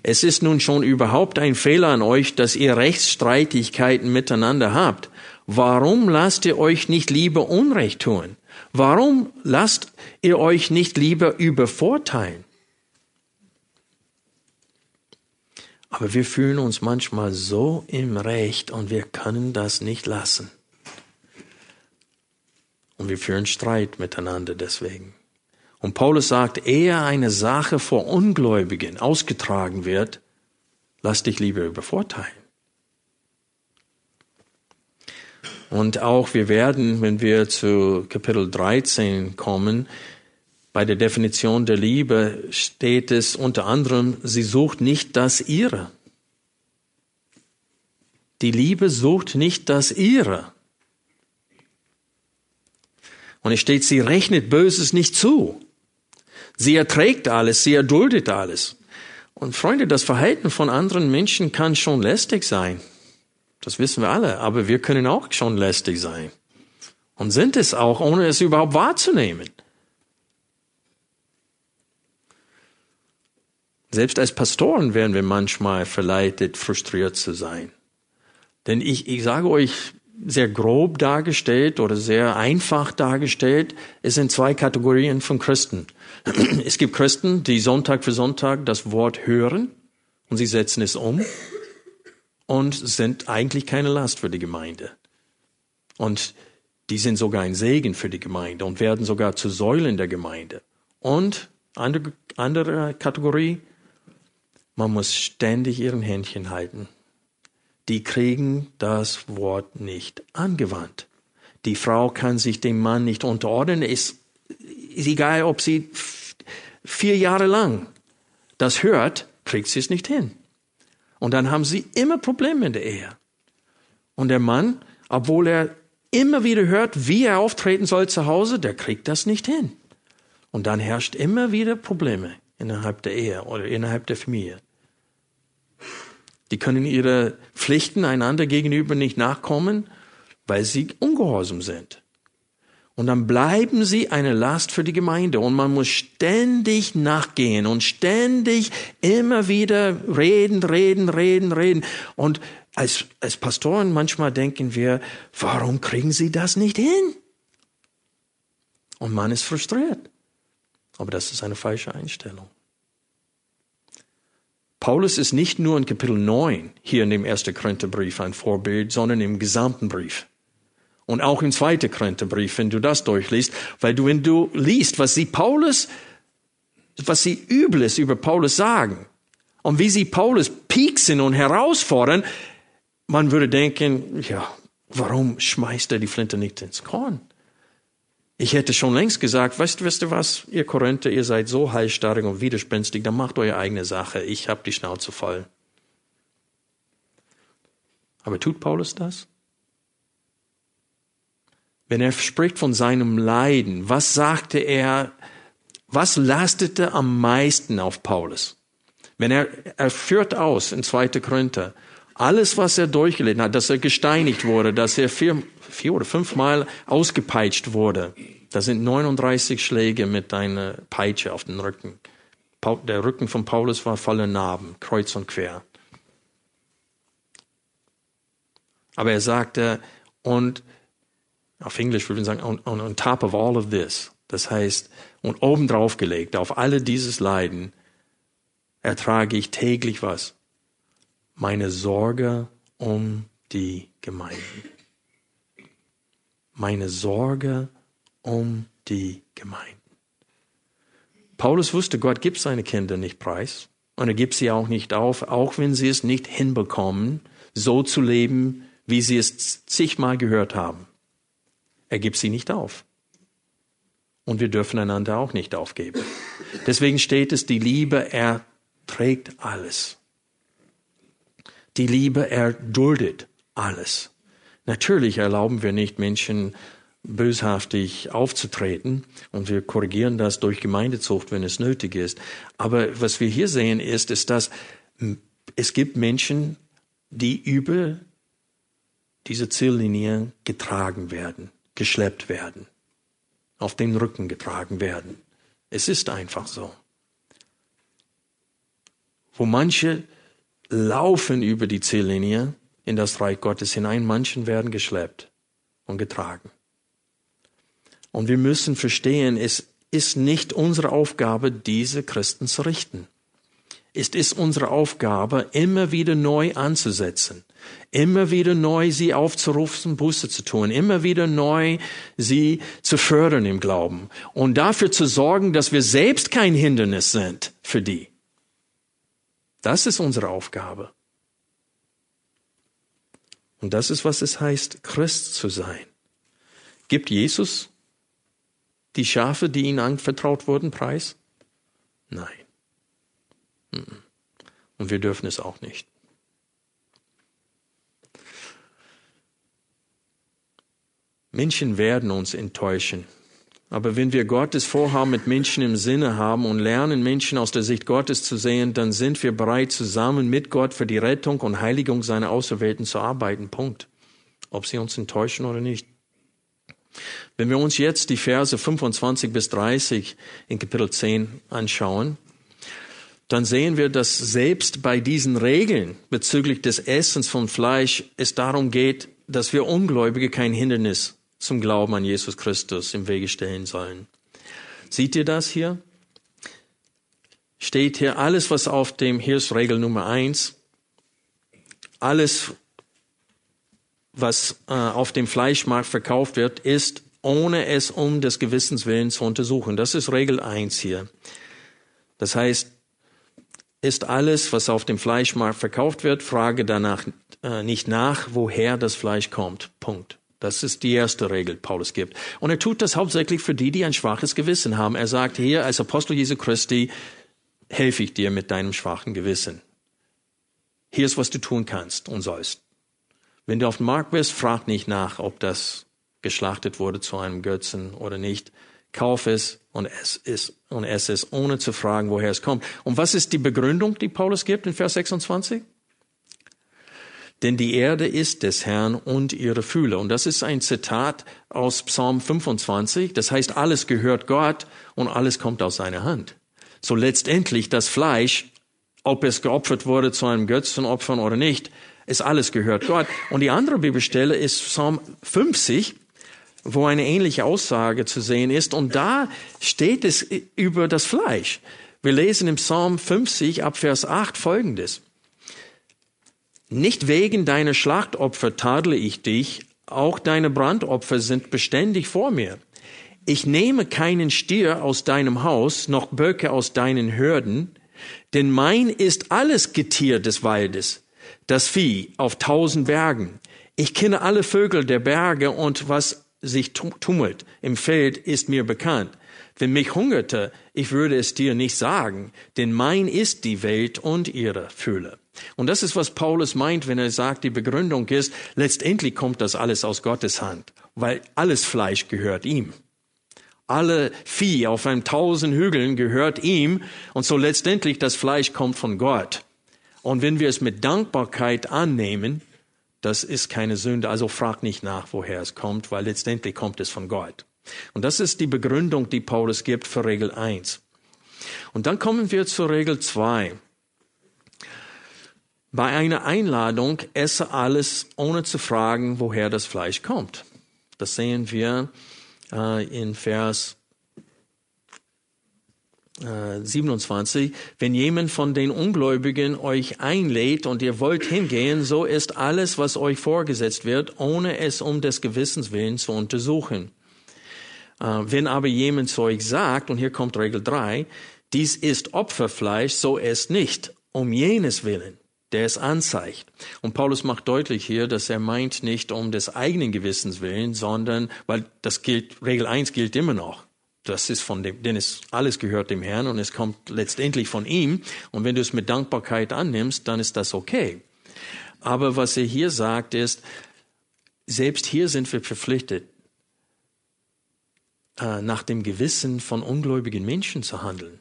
Es ist nun schon überhaupt ein Fehler an euch, dass ihr Rechtsstreitigkeiten miteinander habt. Warum lasst ihr euch nicht lieber Unrecht tun? Warum lasst ihr euch nicht lieber übervorteilen? Aber wir fühlen uns manchmal so im Recht und wir können das nicht lassen. Und wir führen Streit miteinander deswegen. Und Paulus sagt, ehe eine Sache vor Ungläubigen ausgetragen wird, lass dich lieber übervorteilen. Und auch wir werden, wenn wir zu Kapitel 13 kommen, bei der Definition der Liebe steht es unter anderem, sie sucht nicht das ihre. Die Liebe sucht nicht das ihre. Und es steht, sie rechnet Böses nicht zu. Sie erträgt alles, sie erduldet alles. Und Freunde, das Verhalten von anderen Menschen kann schon lästig sein. Das wissen wir alle, aber wir können auch schon lästig sein. Und sind es auch, ohne es überhaupt wahrzunehmen. Selbst als Pastoren werden wir manchmal verleitet, frustriert zu sein. Denn ich, ich sage euch, sehr grob dargestellt oder sehr einfach dargestellt, es sind zwei Kategorien von Christen. *clears throat* Es gibt Christen, die Sonntag für Sonntag das Wort hören und sie setzen es um und sind eigentlich keine Last für die Gemeinde. Und die sind sogar ein Segen für die Gemeinde und werden sogar zu Säulen der Gemeinde. Und andere, andere Kategorie, man muss ständig ihren Händchen halten die kriegen das Wort nicht angewandt. Die Frau kann sich dem Mann nicht unterordnen. Ist, ist egal, ob sie vier Jahre lang das hört, kriegt sie es nicht hin. Und dann haben sie immer Probleme in der Ehe. Und der Mann, obwohl er immer wieder hört, wie er auftreten soll zu Hause, der kriegt das nicht hin. Und dann herrscht immer wieder Probleme innerhalb der Ehe oder innerhalb der Familie. Die können ihre Pflichten einander gegenüber nicht nachkommen, weil sie ungehorsam sind. Und dann bleiben sie eine Last für die Gemeinde und man muss ständig nachgehen und ständig immer wieder reden, reden, reden, reden. Und als, als Pastoren manchmal denken wir, warum kriegen sie das nicht hin? Und man ist frustriert. Aber das ist eine falsche Einstellung. Paulus ist nicht nur in Kapitel 9 hier in dem ersten Korintherbrief ein Vorbild, sondern im gesamten Brief. Und auch im zweiten Korintherbrief, wenn du das durchliest, weil du, wenn du liest, was sie Paulus, was sie Übles über Paulus sagen und wie sie Paulus pieksen und herausfordern, man würde denken, ja, warum schmeißt er die Flinte nicht ins Korn? Ich hätte schon längst gesagt, weißt, weißt du was, ihr Korinther, ihr seid so halsstarrig und widerspenstig, dann macht eure eigene Sache. Ich habe die Schnauze voll. Aber tut Paulus das? Wenn er spricht von seinem Leiden, was sagte er, was lastete am meisten auf Paulus? Wenn er, er führt aus in 2. Korinther, alles, was er durchgelitten hat, dass er gesteinigt wurde, dass er vier, vier oder fünfmal ausgepeitscht wurde. Da sind 39 Schläge mit einer Peitsche auf den Rücken. Der Rücken von Paulus war voller Narben, kreuz und quer. Aber er sagte, und auf Englisch würde man sagen, on, on, on top of all of this, das heißt, und obendrauf gelegt, auf alle dieses Leiden, ertrage ich täglich was? Meine Sorge um die Gemeinden meine Sorge um die Gemeinden. Paulus wusste, Gott gibt seine Kinder nicht preis und er gibt sie auch nicht auf, auch wenn sie es nicht hinbekommen, so zu leben, wie sie es zigmal gehört haben. Er gibt sie nicht auf. Und wir dürfen einander auch nicht aufgeben. Deswegen steht es, die Liebe erträgt alles. Die Liebe erduldet alles. Natürlich erlauben wir nicht Menschen böshaftig aufzutreten und wir korrigieren das durch Gemeindezucht, wenn es nötig ist. Aber was wir hier sehen ist, ist, dass es gibt Menschen, die über diese Ziellinie getragen werden, geschleppt werden, auf den Rücken getragen werden. Es ist einfach so. Wo manche laufen über die Ziellinie in das Reich Gottes hinein, manchen werden geschleppt und getragen. Und wir müssen verstehen, es ist nicht unsere Aufgabe, diese Christen zu richten. Es ist unsere Aufgabe, immer wieder neu anzusetzen, immer wieder neu sie aufzurufen, Buße zu tun, immer wieder neu sie zu fördern im Glauben und dafür zu sorgen, dass wir selbst kein Hindernis sind für die. Das ist unsere Aufgabe. Und das ist, was es heißt, Christ zu sein. Gibt Jesus die Schafe, die ihnen anvertraut wurden, preis? Nein. Und wir dürfen es auch nicht. Menschen werden uns enttäuschen. Aber wenn wir Gottes Vorhaben mit Menschen im Sinne haben und lernen, Menschen aus der Sicht Gottes zu sehen, dann sind wir bereit, zusammen mit Gott für die Rettung und Heiligung seiner Auserwählten zu arbeiten. Punkt. Ob sie uns enttäuschen oder nicht. Wenn wir uns jetzt die Verse 25 bis 30 in Kapitel 10 anschauen, dann sehen wir, dass selbst bei diesen Regeln bezüglich des Essens von Fleisch es darum geht, dass wir Ungläubige kein Hindernis zum Glauben an Jesus Christus im Wege stellen sollen. Seht ihr das hier? Steht hier alles, was auf dem, hier ist Regel Nummer eins, alles, was äh, auf dem Fleischmarkt verkauft wird, ist, ohne es um des Gewissens willen zu untersuchen. Das ist Regel eins hier. Das heißt, ist alles, was auf dem Fleischmarkt verkauft wird, frage danach äh, nicht nach, woher das Fleisch kommt. Punkt. Das ist die erste Regel, Paulus gibt. Und er tut das hauptsächlich für die, die ein schwaches Gewissen haben. Er sagt hier, als Apostel Jesu Christi, helfe ich dir mit deinem schwachen Gewissen. Hier ist, was du tun kannst und sollst. Wenn du auf dem Markt bist, frag nicht nach, ob das geschlachtet wurde zu einem Götzen oder nicht. Kauf es und es, und ess es, ohne zu fragen, woher es kommt. Und was ist die Begründung, die Paulus gibt in Vers 26? Denn die Erde ist des Herrn und ihre Fühle. Und das ist ein Zitat aus Psalm 25. Das heißt, alles gehört Gott und alles kommt aus seiner Hand. So letztendlich das Fleisch, ob es geopfert wurde zu einem Götzenopfern oder nicht, ist alles gehört Gott. Und die andere Bibelstelle ist Psalm 50, wo eine ähnliche Aussage zu sehen ist. Und da steht es über das Fleisch. Wir lesen im Psalm 50 ab Vers 8 folgendes. Nicht wegen deiner Schlachtopfer tadle ich dich, auch deine Brandopfer sind beständig vor mir. Ich nehme keinen Stier aus deinem Haus, noch Böcke aus deinen Hürden, denn mein ist alles Getier des Waldes, das Vieh auf tausend Bergen. Ich kenne alle Vögel der Berge und was sich tummelt im Feld ist mir bekannt. Wenn mich hungerte, ich würde es dir nicht sagen, denn mein ist die Welt und ihre Fülle. Und das ist, was Paulus meint, wenn er sagt, die Begründung ist, letztendlich kommt das alles aus Gottes Hand, weil alles Fleisch gehört ihm. Alle Vieh auf einem tausend Hügeln gehört ihm und so letztendlich das Fleisch kommt von Gott. Und wenn wir es mit Dankbarkeit annehmen, das ist keine Sünde, also frag nicht nach, woher es kommt, weil letztendlich kommt es von Gott. Und das ist die Begründung, die Paulus gibt für Regel 1. Und dann kommen wir zur Regel 2. Bei einer Einladung esse alles, ohne zu fragen, woher das Fleisch kommt. Das sehen wir äh, in Vers äh, 27. Wenn jemand von den Ungläubigen euch einlädt und ihr wollt hingehen, so ist alles, was euch vorgesetzt wird, ohne es um des Gewissens willen zu untersuchen. Äh, wenn aber jemand zu euch sagt, und hier kommt Regel 3, dies ist Opferfleisch, so es nicht, um jenes willen der es anzeigt. Und Paulus macht deutlich hier, dass er meint nicht um des eigenen Gewissens willen, sondern, weil das gilt, Regel 1 gilt immer noch. Das ist von dem, denn es alles gehört dem Herrn und es kommt letztendlich von ihm. Und wenn du es mit Dankbarkeit annimmst, dann ist das okay. Aber was er hier sagt ist, selbst hier sind wir verpflichtet, äh, nach dem Gewissen von ungläubigen Menschen zu handeln.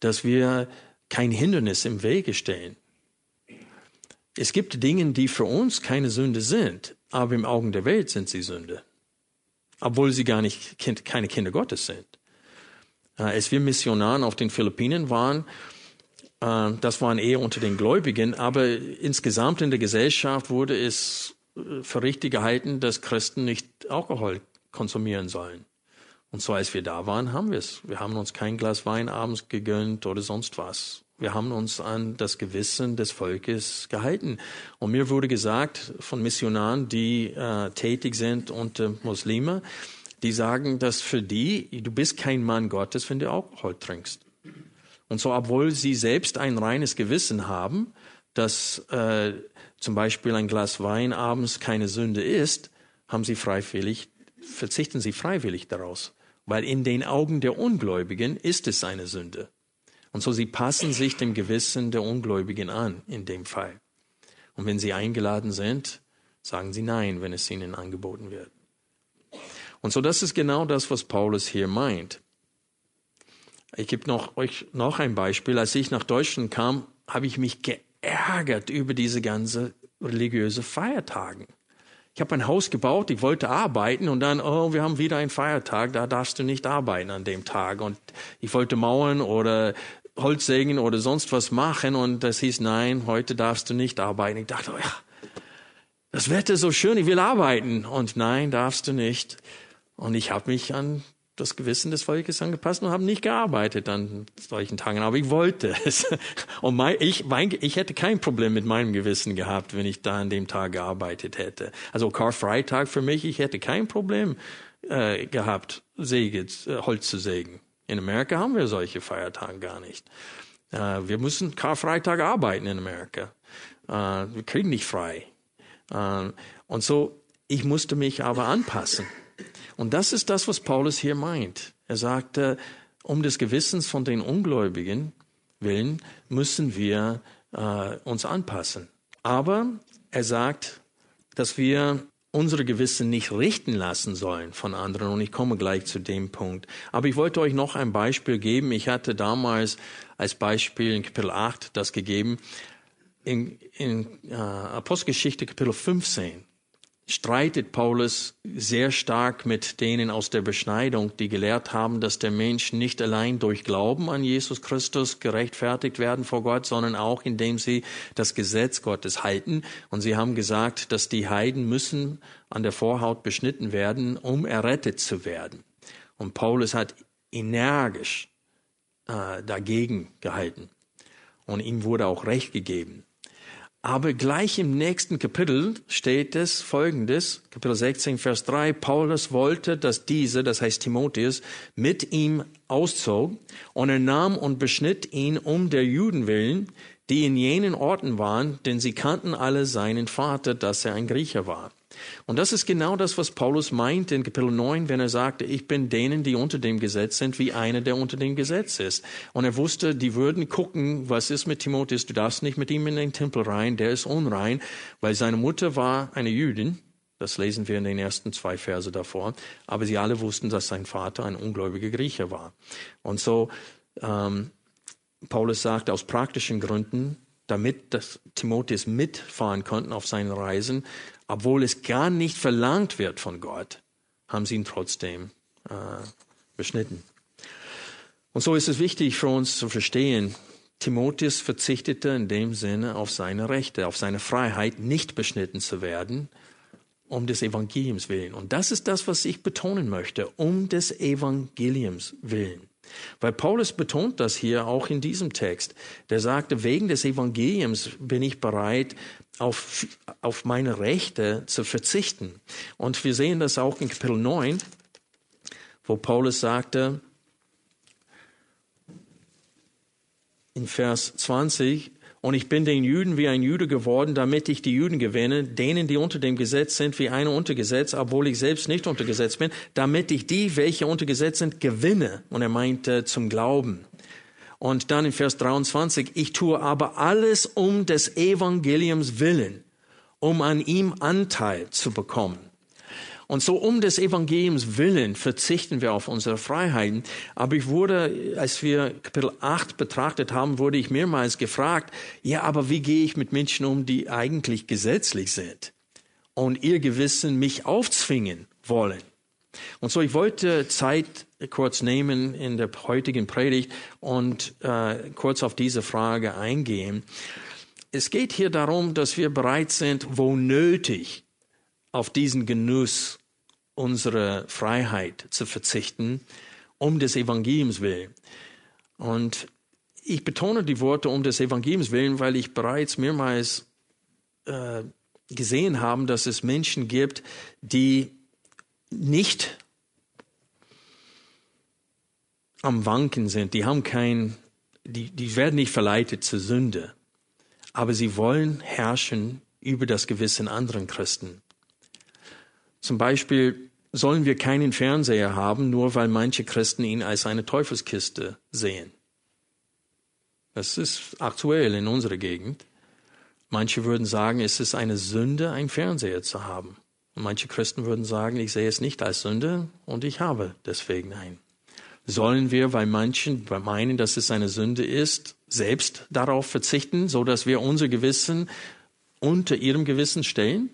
Dass wir kein Hindernis im Wege stellen. Es gibt Dinge, die für uns keine Sünde sind, aber im Augen der Welt sind sie Sünde. Obwohl sie gar nicht kind, keine Kinder Gottes sind. Äh, als wir Missionaren auf den Philippinen waren, äh, das waren eher unter den Gläubigen, aber insgesamt in der Gesellschaft wurde es für richtig gehalten, dass Christen nicht Alkohol konsumieren sollen. Und so als wir da waren, haben wir es. Wir haben uns kein Glas Wein abends gegönnt oder sonst was. Wir haben uns an das Gewissen des Volkes gehalten. Und mir wurde gesagt von Missionaren, die äh, tätig sind unter Muslime, die sagen, dass für die, du bist kein Mann Gottes, wenn du Alkohol trinkst. Und so, obwohl sie selbst ein reines Gewissen haben, dass äh, zum Beispiel ein Glas Wein abends keine Sünde ist, haben sie freiwillig, verzichten sie freiwillig daraus. Weil in den Augen der Ungläubigen ist es eine Sünde. Und so sie passen sich dem Gewissen der Ungläubigen an in dem Fall. Und wenn sie eingeladen sind, sagen sie nein, wenn es ihnen angeboten wird. Und so das ist genau das, was Paulus hier meint. Ich gebe noch, euch noch ein Beispiel. Als ich nach Deutschland kam, habe ich mich geärgert über diese ganze religiöse Feiertagen. Ich habe ein Haus gebaut, ich wollte arbeiten und dann, oh, wir haben wieder einen Feiertag, da darfst du nicht arbeiten an dem Tag. Und ich wollte mauern oder Holz sägen oder sonst was machen und das hieß, nein, heute darfst du nicht arbeiten. Ich dachte, ja, das Wetter ist so schön, ich will arbeiten. Und nein, darfst du nicht. Und ich habe mich an das Gewissen des Volkes angepasst und habe nicht gearbeitet an solchen Tagen, aber ich wollte es. *laughs* Und mein, ich, mein, ich hätte kein Problem mit meinem Gewissen gehabt, wenn ich da an dem Tag gearbeitet hätte. Also Karfreitag für mich, ich hätte kein Problem äh, gehabt, Säge, äh, Holz zu sägen. In Amerika haben wir solche Feiertage gar nicht. Äh, wir müssen Karfreitag arbeiten in Amerika. Äh, wir kriegen nicht frei. Äh, und so, ich musste mich aber anpassen. Und das ist das, was Paulus hier meint. Er sagte, um des Gewissens von den Ungläubigen willen müssen wir äh, uns anpassen. Aber er sagt, dass wir unsere Gewissen nicht richten lassen sollen von anderen. Und ich komme gleich zu dem Punkt. Aber ich wollte euch noch ein Beispiel geben. Ich hatte damals als Beispiel in Kapitel 8 das gegeben. In, in äh, Apostelgeschichte Kapitel 15 streitet Paulus sehr stark mit denen aus der Beschneidung, die gelehrt haben, dass der Mensch nicht allein durch Glauben an Jesus Christus gerechtfertigt werden vor Gott, sondern auch indem sie das Gesetz Gottes halten. Und sie haben gesagt, dass die Heiden müssen an der Vorhaut beschnitten werden, um errettet zu werden. Und Paulus hat energisch äh, dagegen gehalten. Und ihm wurde auch Recht gegeben. Aber gleich im nächsten Kapitel steht es folgendes, Kapitel 16, Vers 3, Paulus wollte, dass diese, das heißt Timotheus, mit ihm auszog und er nahm und beschnitt ihn um der Juden willen, die in jenen Orten waren, denn sie kannten alle seinen Vater, dass er ein Griecher war. Und das ist genau das, was Paulus meint in Kapitel 9, wenn er sagte, ich bin denen, die unter dem Gesetz sind, wie einer, der unter dem Gesetz ist. Und er wusste, die würden gucken, was ist mit Timotheus, du darfst nicht mit ihm in den Tempel rein, der ist unrein, weil seine Mutter war eine Jüdin. Das lesen wir in den ersten zwei Verse davor. Aber sie alle wussten, dass sein Vater ein ungläubiger Grieche war. Und so, ähm, Paulus sagt, aus praktischen Gründen, damit das Timotheus mitfahren konnten auf seinen Reisen, obwohl es gar nicht verlangt wird von Gott, haben sie ihn trotzdem äh, beschnitten. Und so ist es wichtig für uns zu verstehen, Timotheus verzichtete in dem Sinne auf seine Rechte, auf seine Freiheit, nicht beschnitten zu werden, um des Evangeliums willen. Und das ist das, was ich betonen möchte, um des Evangeliums willen. Weil Paulus betont das hier auch in diesem Text. Der sagte, wegen des Evangeliums bin ich bereit, auf, auf meine Rechte zu verzichten. Und wir sehen das auch in Kapitel 9, wo Paulus sagte, in Vers 20, und ich bin den Juden wie ein Jude geworden, damit ich die Juden gewinne, denen, die unter dem Gesetz sind, wie einer unter Gesetz, obwohl ich selbst nicht unter Gesetz bin, damit ich die, welche unter Gesetz sind, gewinne. Und er meinte zum Glauben. Und dann in Vers 23, ich tue aber alles um des Evangeliums willen, um an ihm Anteil zu bekommen. Und so um des Evangeliums willen verzichten wir auf unsere Freiheiten. Aber ich wurde, als wir Kapitel 8 betrachtet haben, wurde ich mehrmals gefragt, ja, aber wie gehe ich mit Menschen um, die eigentlich gesetzlich sind und ihr Gewissen mich aufzwingen wollen? Und so, ich wollte Zeit kurz nehmen in der heutigen Predigt und äh, kurz auf diese Frage eingehen. Es geht hier darum, dass wir bereit sind, wo nötig, auf diesen Genuss unserer Freiheit zu verzichten, um des Evangeliums willen. Und ich betone die Worte um des Evangeliums willen, weil ich bereits mehrmals äh, gesehen habe, dass es Menschen gibt, die nicht am Wanken sind, die haben kein, die, die werden nicht verleitet zur Sünde, aber sie wollen herrschen über das Gewissen anderen Christen. Zum Beispiel sollen wir keinen Fernseher haben, nur weil manche Christen ihn als eine Teufelskiste sehen. Das ist aktuell in unserer Gegend. Manche würden sagen, es ist eine Sünde, einen Fernseher zu haben. Und manche Christen würden sagen, ich sehe es nicht als Sünde und ich habe deswegen einen. Sollen wir, weil manchen meinen, dass es eine Sünde ist, selbst darauf verzichten, so dass wir unser Gewissen unter ihrem Gewissen stellen?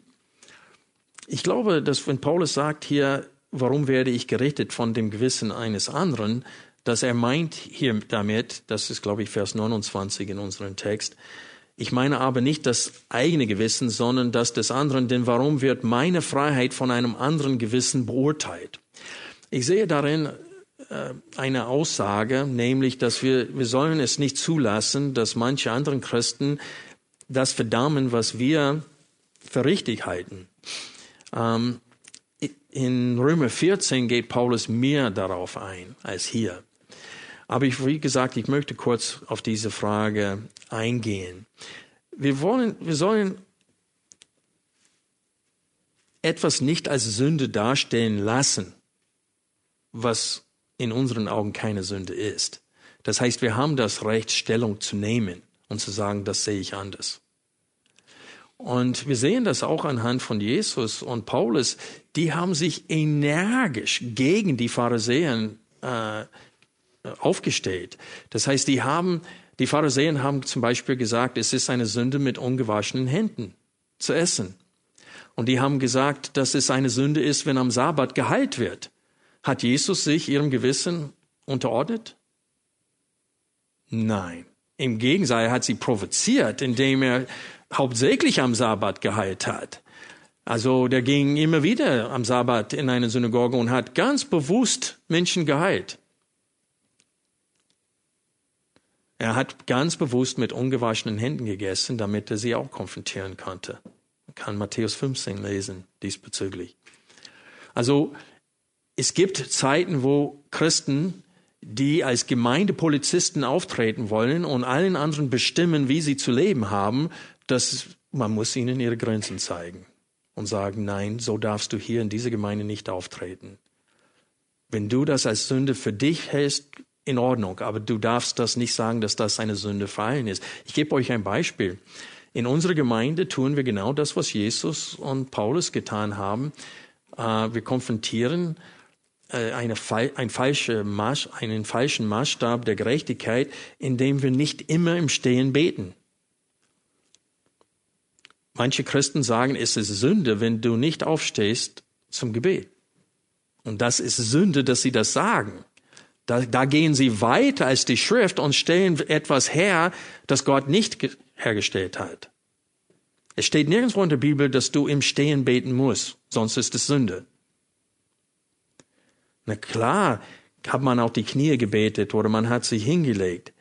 Ich glaube, dass wenn Paulus sagt hier, warum werde ich gerichtet von dem Gewissen eines anderen, dass er meint hier damit, das ist glaube ich Vers 29 in unserem Text, ich meine aber nicht das eigene Gewissen, sondern das des anderen, denn warum wird meine Freiheit von einem anderen Gewissen beurteilt? Ich sehe darin äh, eine Aussage, nämlich, dass wir, wir sollen es nicht zulassen, dass manche anderen Christen das verdammen, was wir für richtig halten. Ähm, in Römer 14 geht Paulus mehr darauf ein als hier. Aber ich, wie gesagt, ich möchte kurz auf diese Frage eingehen. Wir wollen, wir sollen etwas nicht als Sünde darstellen lassen, was in unseren Augen keine Sünde ist. Das heißt, wir haben das Recht, Stellung zu nehmen und zu sagen, das sehe ich anders. Und wir sehen das auch anhand von Jesus und Paulus. Die haben sich energisch gegen die Pharisäer äh, aufgestellt. Das heißt, die haben, die Pharisäer haben zum Beispiel gesagt, es ist eine Sünde mit ungewaschenen Händen zu essen. Und die haben gesagt, dass es eine Sünde ist, wenn am Sabbat geheilt wird. Hat Jesus sich ihrem Gewissen unterordnet? Nein. Im Gegenteil, hat sie provoziert, indem er hauptsächlich am Sabbat geheilt hat. Also der ging immer wieder am Sabbat in eine Synagoge und hat ganz bewusst Menschen geheilt. Er hat ganz bewusst mit ungewaschenen Händen gegessen, damit er sie auch konfrontieren konnte. Man kann Matthäus 15 lesen diesbezüglich. Also es gibt Zeiten, wo Christen, die als Gemeindepolizisten auftreten wollen und allen anderen bestimmen, wie sie zu leben haben, dass man muss ihnen ihre Grenzen zeigen und sagen, nein, so darfst du hier in dieser Gemeinde nicht auftreten. Wenn du das als Sünde für dich hältst, in Ordnung, aber du darfst das nicht sagen, dass das eine Sünde für allen ist. Ich gebe euch ein Beispiel. In unserer Gemeinde tun wir genau das, was Jesus und Paulus getan haben. Äh, wir konfrontieren äh, eine, ein falsche Maß, einen falschen Maßstab der Gerechtigkeit, indem wir nicht immer im Stehen beten. Manche Christen sagen, es ist Sünde, wenn du nicht aufstehst zum Gebet. Und das ist Sünde, dass sie das sagen. Da, da gehen sie weiter als die Schrift und stellen etwas her, das Gott nicht hergestellt hat. Es steht nirgendwo in der Bibel, dass du im Stehen beten musst, sonst ist es Sünde. Na klar, hat man auch die Knie gebetet oder man hat sich hingelegt.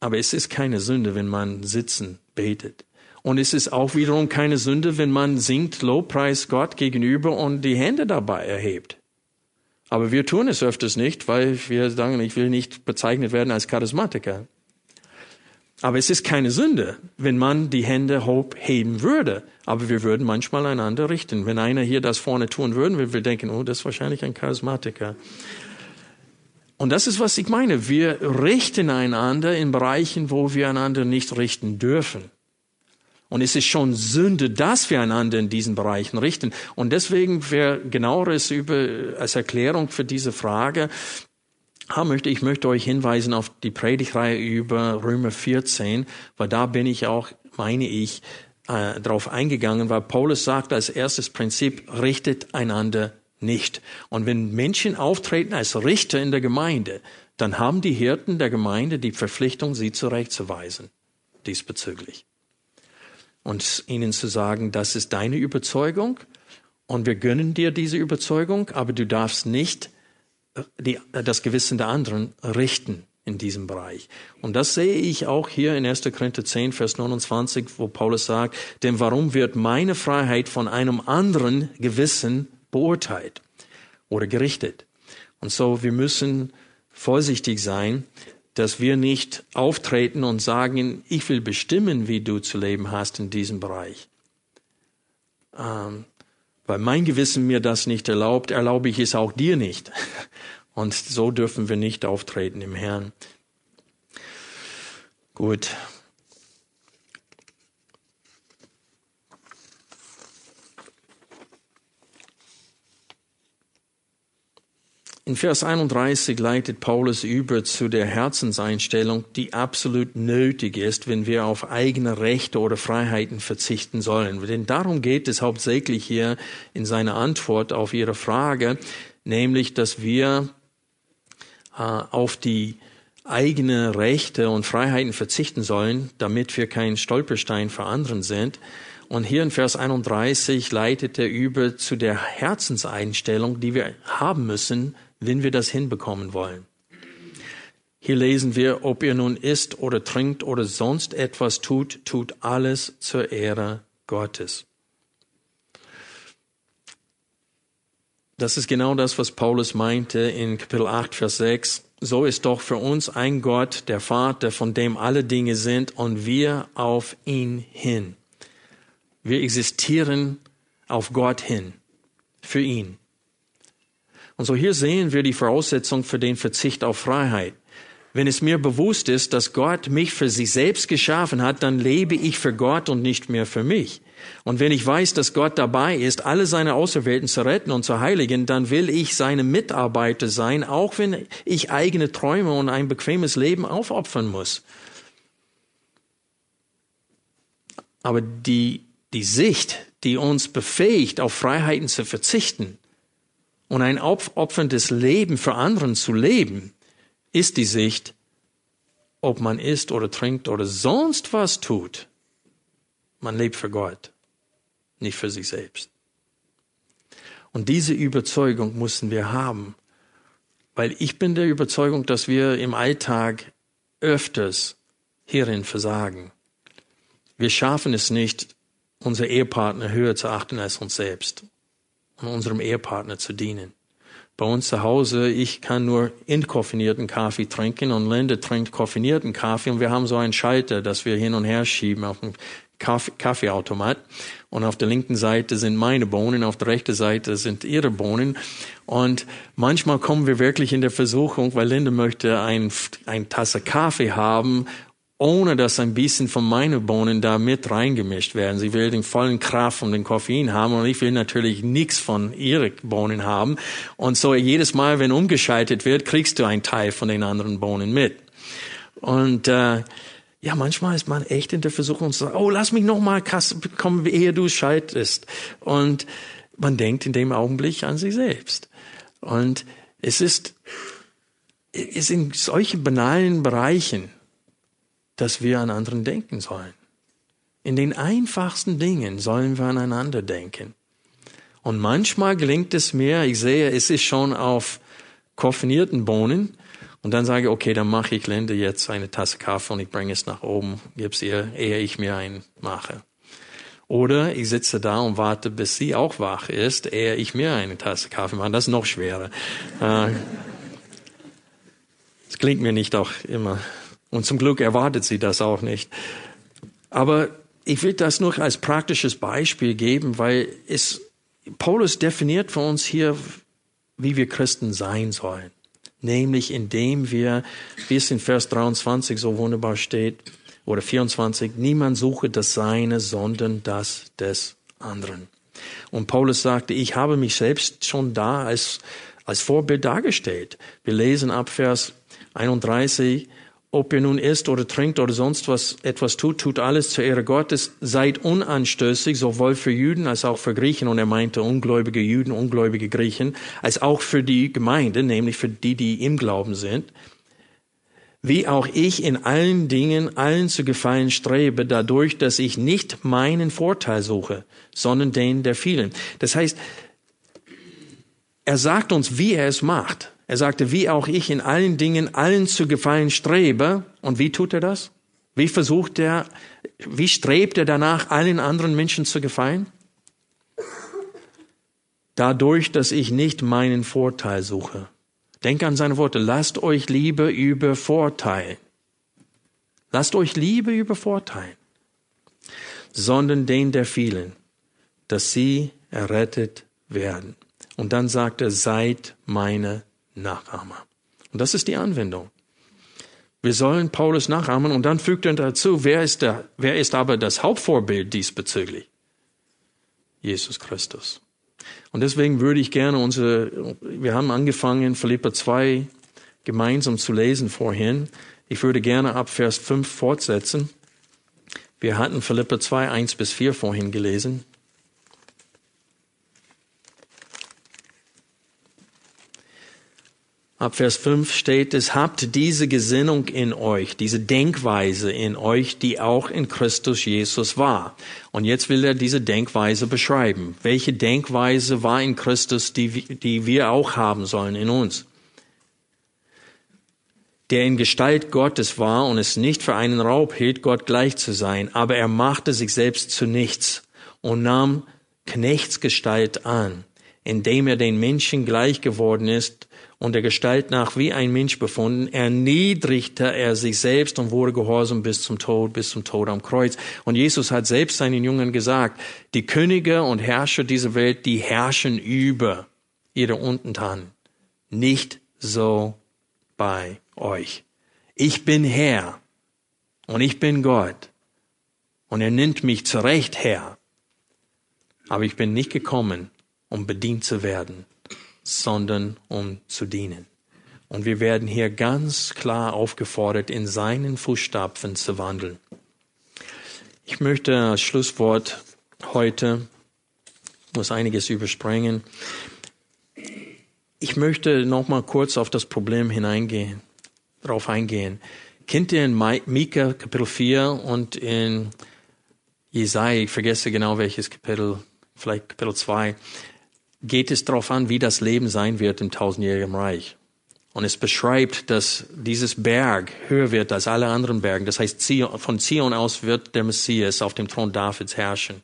Aber es ist keine Sünde, wenn man sitzen betet. Und es ist auch wiederum keine Sünde, wenn man singt Lobpreis Gott gegenüber und die Hände dabei erhebt. Aber wir tun es öfters nicht, weil wir sagen, ich will nicht bezeichnet werden als Charismatiker. Aber es ist keine Sünde, wenn man die Hände heben würde. Aber wir würden manchmal einander richten. Wenn einer hier das vorne tun würde, würden wir denken, oh, das ist wahrscheinlich ein Charismatiker. Und das ist, was ich meine. Wir richten einander in Bereichen, wo wir einander nicht richten dürfen. Und es ist schon Sünde, dass wir einander in diesen Bereichen richten. Und deswegen, wer genaueres über, als Erklärung für diese Frage haben möchte, ich möchte euch hinweisen auf die Predigreihe über Römer 14, weil da bin ich auch, meine ich, äh, darauf eingegangen, weil Paulus sagt als erstes Prinzip, richtet einander nicht. Und wenn Menschen auftreten als Richter in der Gemeinde, dann haben die Hirten der Gemeinde die Verpflichtung, sie zurechtzuweisen diesbezüglich. Und ihnen zu sagen, das ist deine Überzeugung und wir gönnen dir diese Überzeugung, aber du darfst nicht äh, die, das Gewissen der anderen richten in diesem Bereich. Und das sehe ich auch hier in 1. Korinther 10, Vers 29, wo Paulus sagt, denn warum wird meine Freiheit von einem anderen Gewissen beurteilt oder gerichtet? Und so, wir müssen vorsichtig sein, dass wir nicht auftreten und sagen, ich will bestimmen, wie du zu leben hast in diesem Bereich. Ähm, weil mein Gewissen mir das nicht erlaubt, erlaube ich es auch dir nicht. *laughs* Und so dürfen wir nicht auftreten im Herrn. Gut. In Vers 31 leitet Paulus über zu der Herzenseinstellung, die absolut nötig ist, wenn wir auf eigene Rechte oder Freiheiten verzichten sollen. Denn darum geht es hauptsächlich hier in seiner Antwort auf Ihre Frage, nämlich, dass wir äh, auf die eigene Rechte und Freiheiten verzichten sollen, damit wir kein Stolperstein für anderen sind. Und hier in Vers 31 leitet er über zu der Herzenseinstellung, die wir haben müssen, wenn wir das hinbekommen wollen. Hier lesen wir, ob ihr nun isst oder trinkt oder sonst etwas tut, tut alles zur Ehre Gottes. Das ist genau das, was Paulus meinte in Kapitel 8, Vers 6. So ist doch für uns ein Gott, der Vater, von dem alle Dinge sind und wir auf ihn hin. Wir existieren auf Gott hin, für ihn. Und so hier sehen wir die Voraussetzung für den Verzicht auf Freiheit. Wenn es mir bewusst ist, dass Gott mich für sich selbst geschaffen hat, dann lebe ich für Gott und nicht mehr für mich. Und wenn ich weiß, dass Gott dabei ist, alle seine Auserwählten zu retten und zu heiligen, dann will ich seine Mitarbeiter sein, auch wenn ich eigene Träume und ein bequemes Leben aufopfern muss. Aber die, die Sicht, die uns befähigt, auf Freiheiten zu verzichten und ein opferndes Leben für anderen zu leben, ist die Sicht, ob man isst oder trinkt oder sonst was tut, man lebt für Gott, nicht für sich selbst. Und diese Überzeugung müssen wir haben, weil ich bin der Überzeugung, dass wir im Alltag öfters hierin versagen. Wir schaffen es nicht, unser Ehepartner höher zu achten als uns selbst und unserem Ehepartner zu dienen. Bei uns zu Hause, ich kann nur entkoffinierten Kaffee trinken und Linda trinkt koffinierten Kaffee und wir haben so einen Schalter, dass wir hin und her schieben auf dem Kaffee, Kaffeeautomat und auf der linken Seite sind meine Bohnen, auf der rechten Seite sind ihre Bohnen und manchmal kommen wir wirklich in der Versuchung, weil Linda möchte ein, ein Tasse Kaffee haben, ohne dass ein bisschen von meinen Bohnen da mit reingemischt werden. Sie will den vollen Kraft von den Koffein haben und ich will natürlich nichts von ihren Bohnen haben. Und so jedes Mal, wenn umgeschaltet wird, kriegst du einen Teil von den anderen Bohnen mit. Und äh, ja, manchmal ist man echt in der Versuchung zu sagen, oh, lass mich noch mal bekommen, ehe du schaltest. Und man denkt in dem Augenblick an sich selbst. Und es ist, es ist in solchen banalen Bereichen, dass wir an anderen denken sollen. In den einfachsten Dingen sollen wir aneinander denken. Und manchmal gelingt es mir, ich sehe, es ist schon auf koffinierten Bohnen, und dann sage ich, okay, dann mache ich Linde jetzt eine Tasse Kaffee und ich bringe es nach oben, gib's ihr, ehe ich mir einen mache. Oder ich sitze da und warte, bis sie auch wach ist, ehe ich mir eine Tasse Kaffee mache. Das ist noch schwerer. Äh, klingt mir nicht auch immer. Und zum Glück erwartet sie das auch nicht. Aber ich will das nur als praktisches Beispiel geben, weil es, Paulus definiert für uns hier, wie wir Christen sein sollen nämlich indem wir, wie es in Vers 23 so wunderbar steht, oder 24, niemand suche das Seine, sondern das des anderen. Und Paulus sagte, ich habe mich selbst schon da als, als Vorbild dargestellt. Wir lesen ab Vers 31, ob ihr nun isst oder trinkt oder sonst was etwas tut, tut alles zur Ehre Gottes. Seid unanstößig, sowohl für Juden als auch für Griechen. Und er meinte ungläubige Juden, ungläubige Griechen, als auch für die Gemeinde, nämlich für die, die im Glauben sind. Wie auch ich in allen Dingen allen zu gefallen strebe, dadurch, dass ich nicht meinen Vorteil suche, sondern den der vielen. Das heißt, er sagt uns, wie er es macht. Er sagte, wie auch ich in allen Dingen allen zu gefallen strebe. Und wie tut er das? Wie versucht er, wie strebt er danach, allen anderen Menschen zu gefallen? Dadurch, dass ich nicht meinen Vorteil suche. Denk an seine Worte. Lasst euch Liebe über Vorteil. Lasst euch Liebe über Vorteil. Sondern den der vielen, dass sie errettet werden. Und dann sagt er, seid meine Nachahmer. Und das ist die Anwendung. Wir sollen Paulus nachahmen und dann fügt er dazu, wer ist, der, wer ist aber das Hauptvorbild diesbezüglich? Jesus Christus. Und deswegen würde ich gerne unsere, wir haben angefangen, Philippa 2 gemeinsam zu lesen vorhin. Ich würde gerne ab Vers 5 fortsetzen. Wir hatten Philippa 2, 1 bis 4 vorhin gelesen. Ab Vers 5 steht es, habt diese Gesinnung in euch, diese Denkweise in euch, die auch in Christus Jesus war. Und jetzt will er diese Denkweise beschreiben. Welche Denkweise war in Christus, die, die wir auch haben sollen in uns? Der in Gestalt Gottes war und es nicht für einen Raub hielt, Gott gleich zu sein, aber er machte sich selbst zu nichts und nahm Knechtsgestalt an, indem er den Menschen gleich geworden ist und der Gestalt nach wie ein Mensch befunden, erniedrigte er sich selbst und wurde gehorsam bis zum Tod, bis zum Tod am Kreuz. Und Jesus hat selbst seinen Jüngern gesagt, die Könige und Herrscher dieser Welt, die herrschen über ihre Untertanen. Nicht so bei euch. Ich bin Herr und ich bin Gott. Und er nennt mich zu Recht Herr. Aber ich bin nicht gekommen, um bedient zu werden, sondern um zu dienen. Und wir werden hier ganz klar aufgefordert, in seinen Fußstapfen zu wandeln. Ich möchte als Schlusswort heute, muss einiges überspringen, ich möchte noch mal kurz auf das Problem hineingehen, darauf eingehen. Kennt ihr in Mika Kapitel 4 und in Jesaja, ich vergesse genau welches Kapitel, vielleicht Kapitel 2, geht es darauf an, wie das Leben sein wird im tausendjährigen Reich. Und es beschreibt, dass dieses Berg höher wird als alle anderen Berge. Das heißt, von Zion aus wird der Messias auf dem Thron Davids herrschen.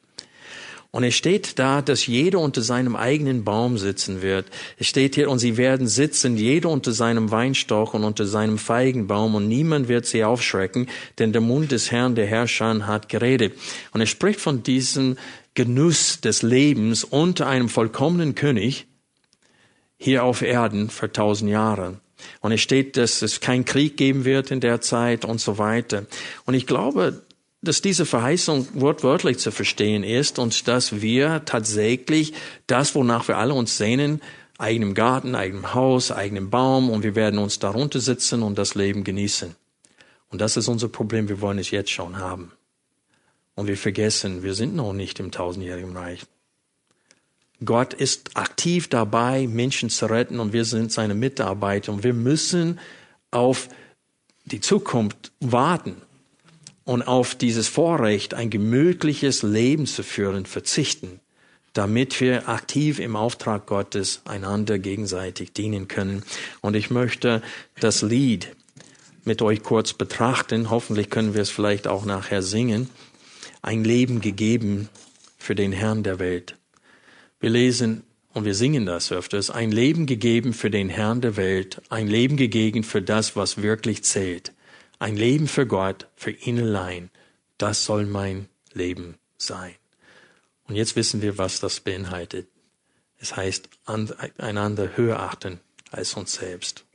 Und es steht da, dass jeder unter seinem eigenen Baum sitzen wird. Es steht hier, und sie werden sitzen, jeder unter seinem Weinstock und unter seinem Feigenbaum, und niemand wird sie aufschrecken, denn der Mund des Herrn, der Herrscher, hat geredet. Und er spricht von diesem Genuss des Lebens unter einem vollkommenen König hier auf Erden für tausend Jahre. Und es steht, dass es keinen Krieg geben wird in der Zeit und so weiter. Und ich glaube, dass diese Verheißung wortwörtlich zu verstehen ist und dass wir tatsächlich das, wonach wir alle uns sehnen, eigenem Garten, eigenem Haus, eigenem Baum und wir werden uns darunter sitzen und das Leben genießen. Und das ist unser Problem. Wir wollen es jetzt schon haben. Und wir vergessen, wir sind noch nicht im tausendjährigen Reich. Gott ist aktiv dabei, Menschen zu retten und wir sind seine Mitarbeiter und wir müssen auf die Zukunft warten und auf dieses Vorrecht, ein gemütliches Leben zu führen, verzichten, damit wir aktiv im Auftrag Gottes einander gegenseitig dienen können. Und ich möchte das Lied mit euch kurz betrachten. Hoffentlich können wir es vielleicht auch nachher singen ein Leben gegeben für den Herrn der Welt. Wir lesen und wir singen das öfters, ein Leben gegeben für den Herrn der Welt, ein Leben gegeben für das, was wirklich zählt, ein Leben für Gott, für ihn allein. Das soll mein Leben sein. Und jetzt wissen wir, was das beinhaltet. Es heißt, einander höher achten als uns selbst.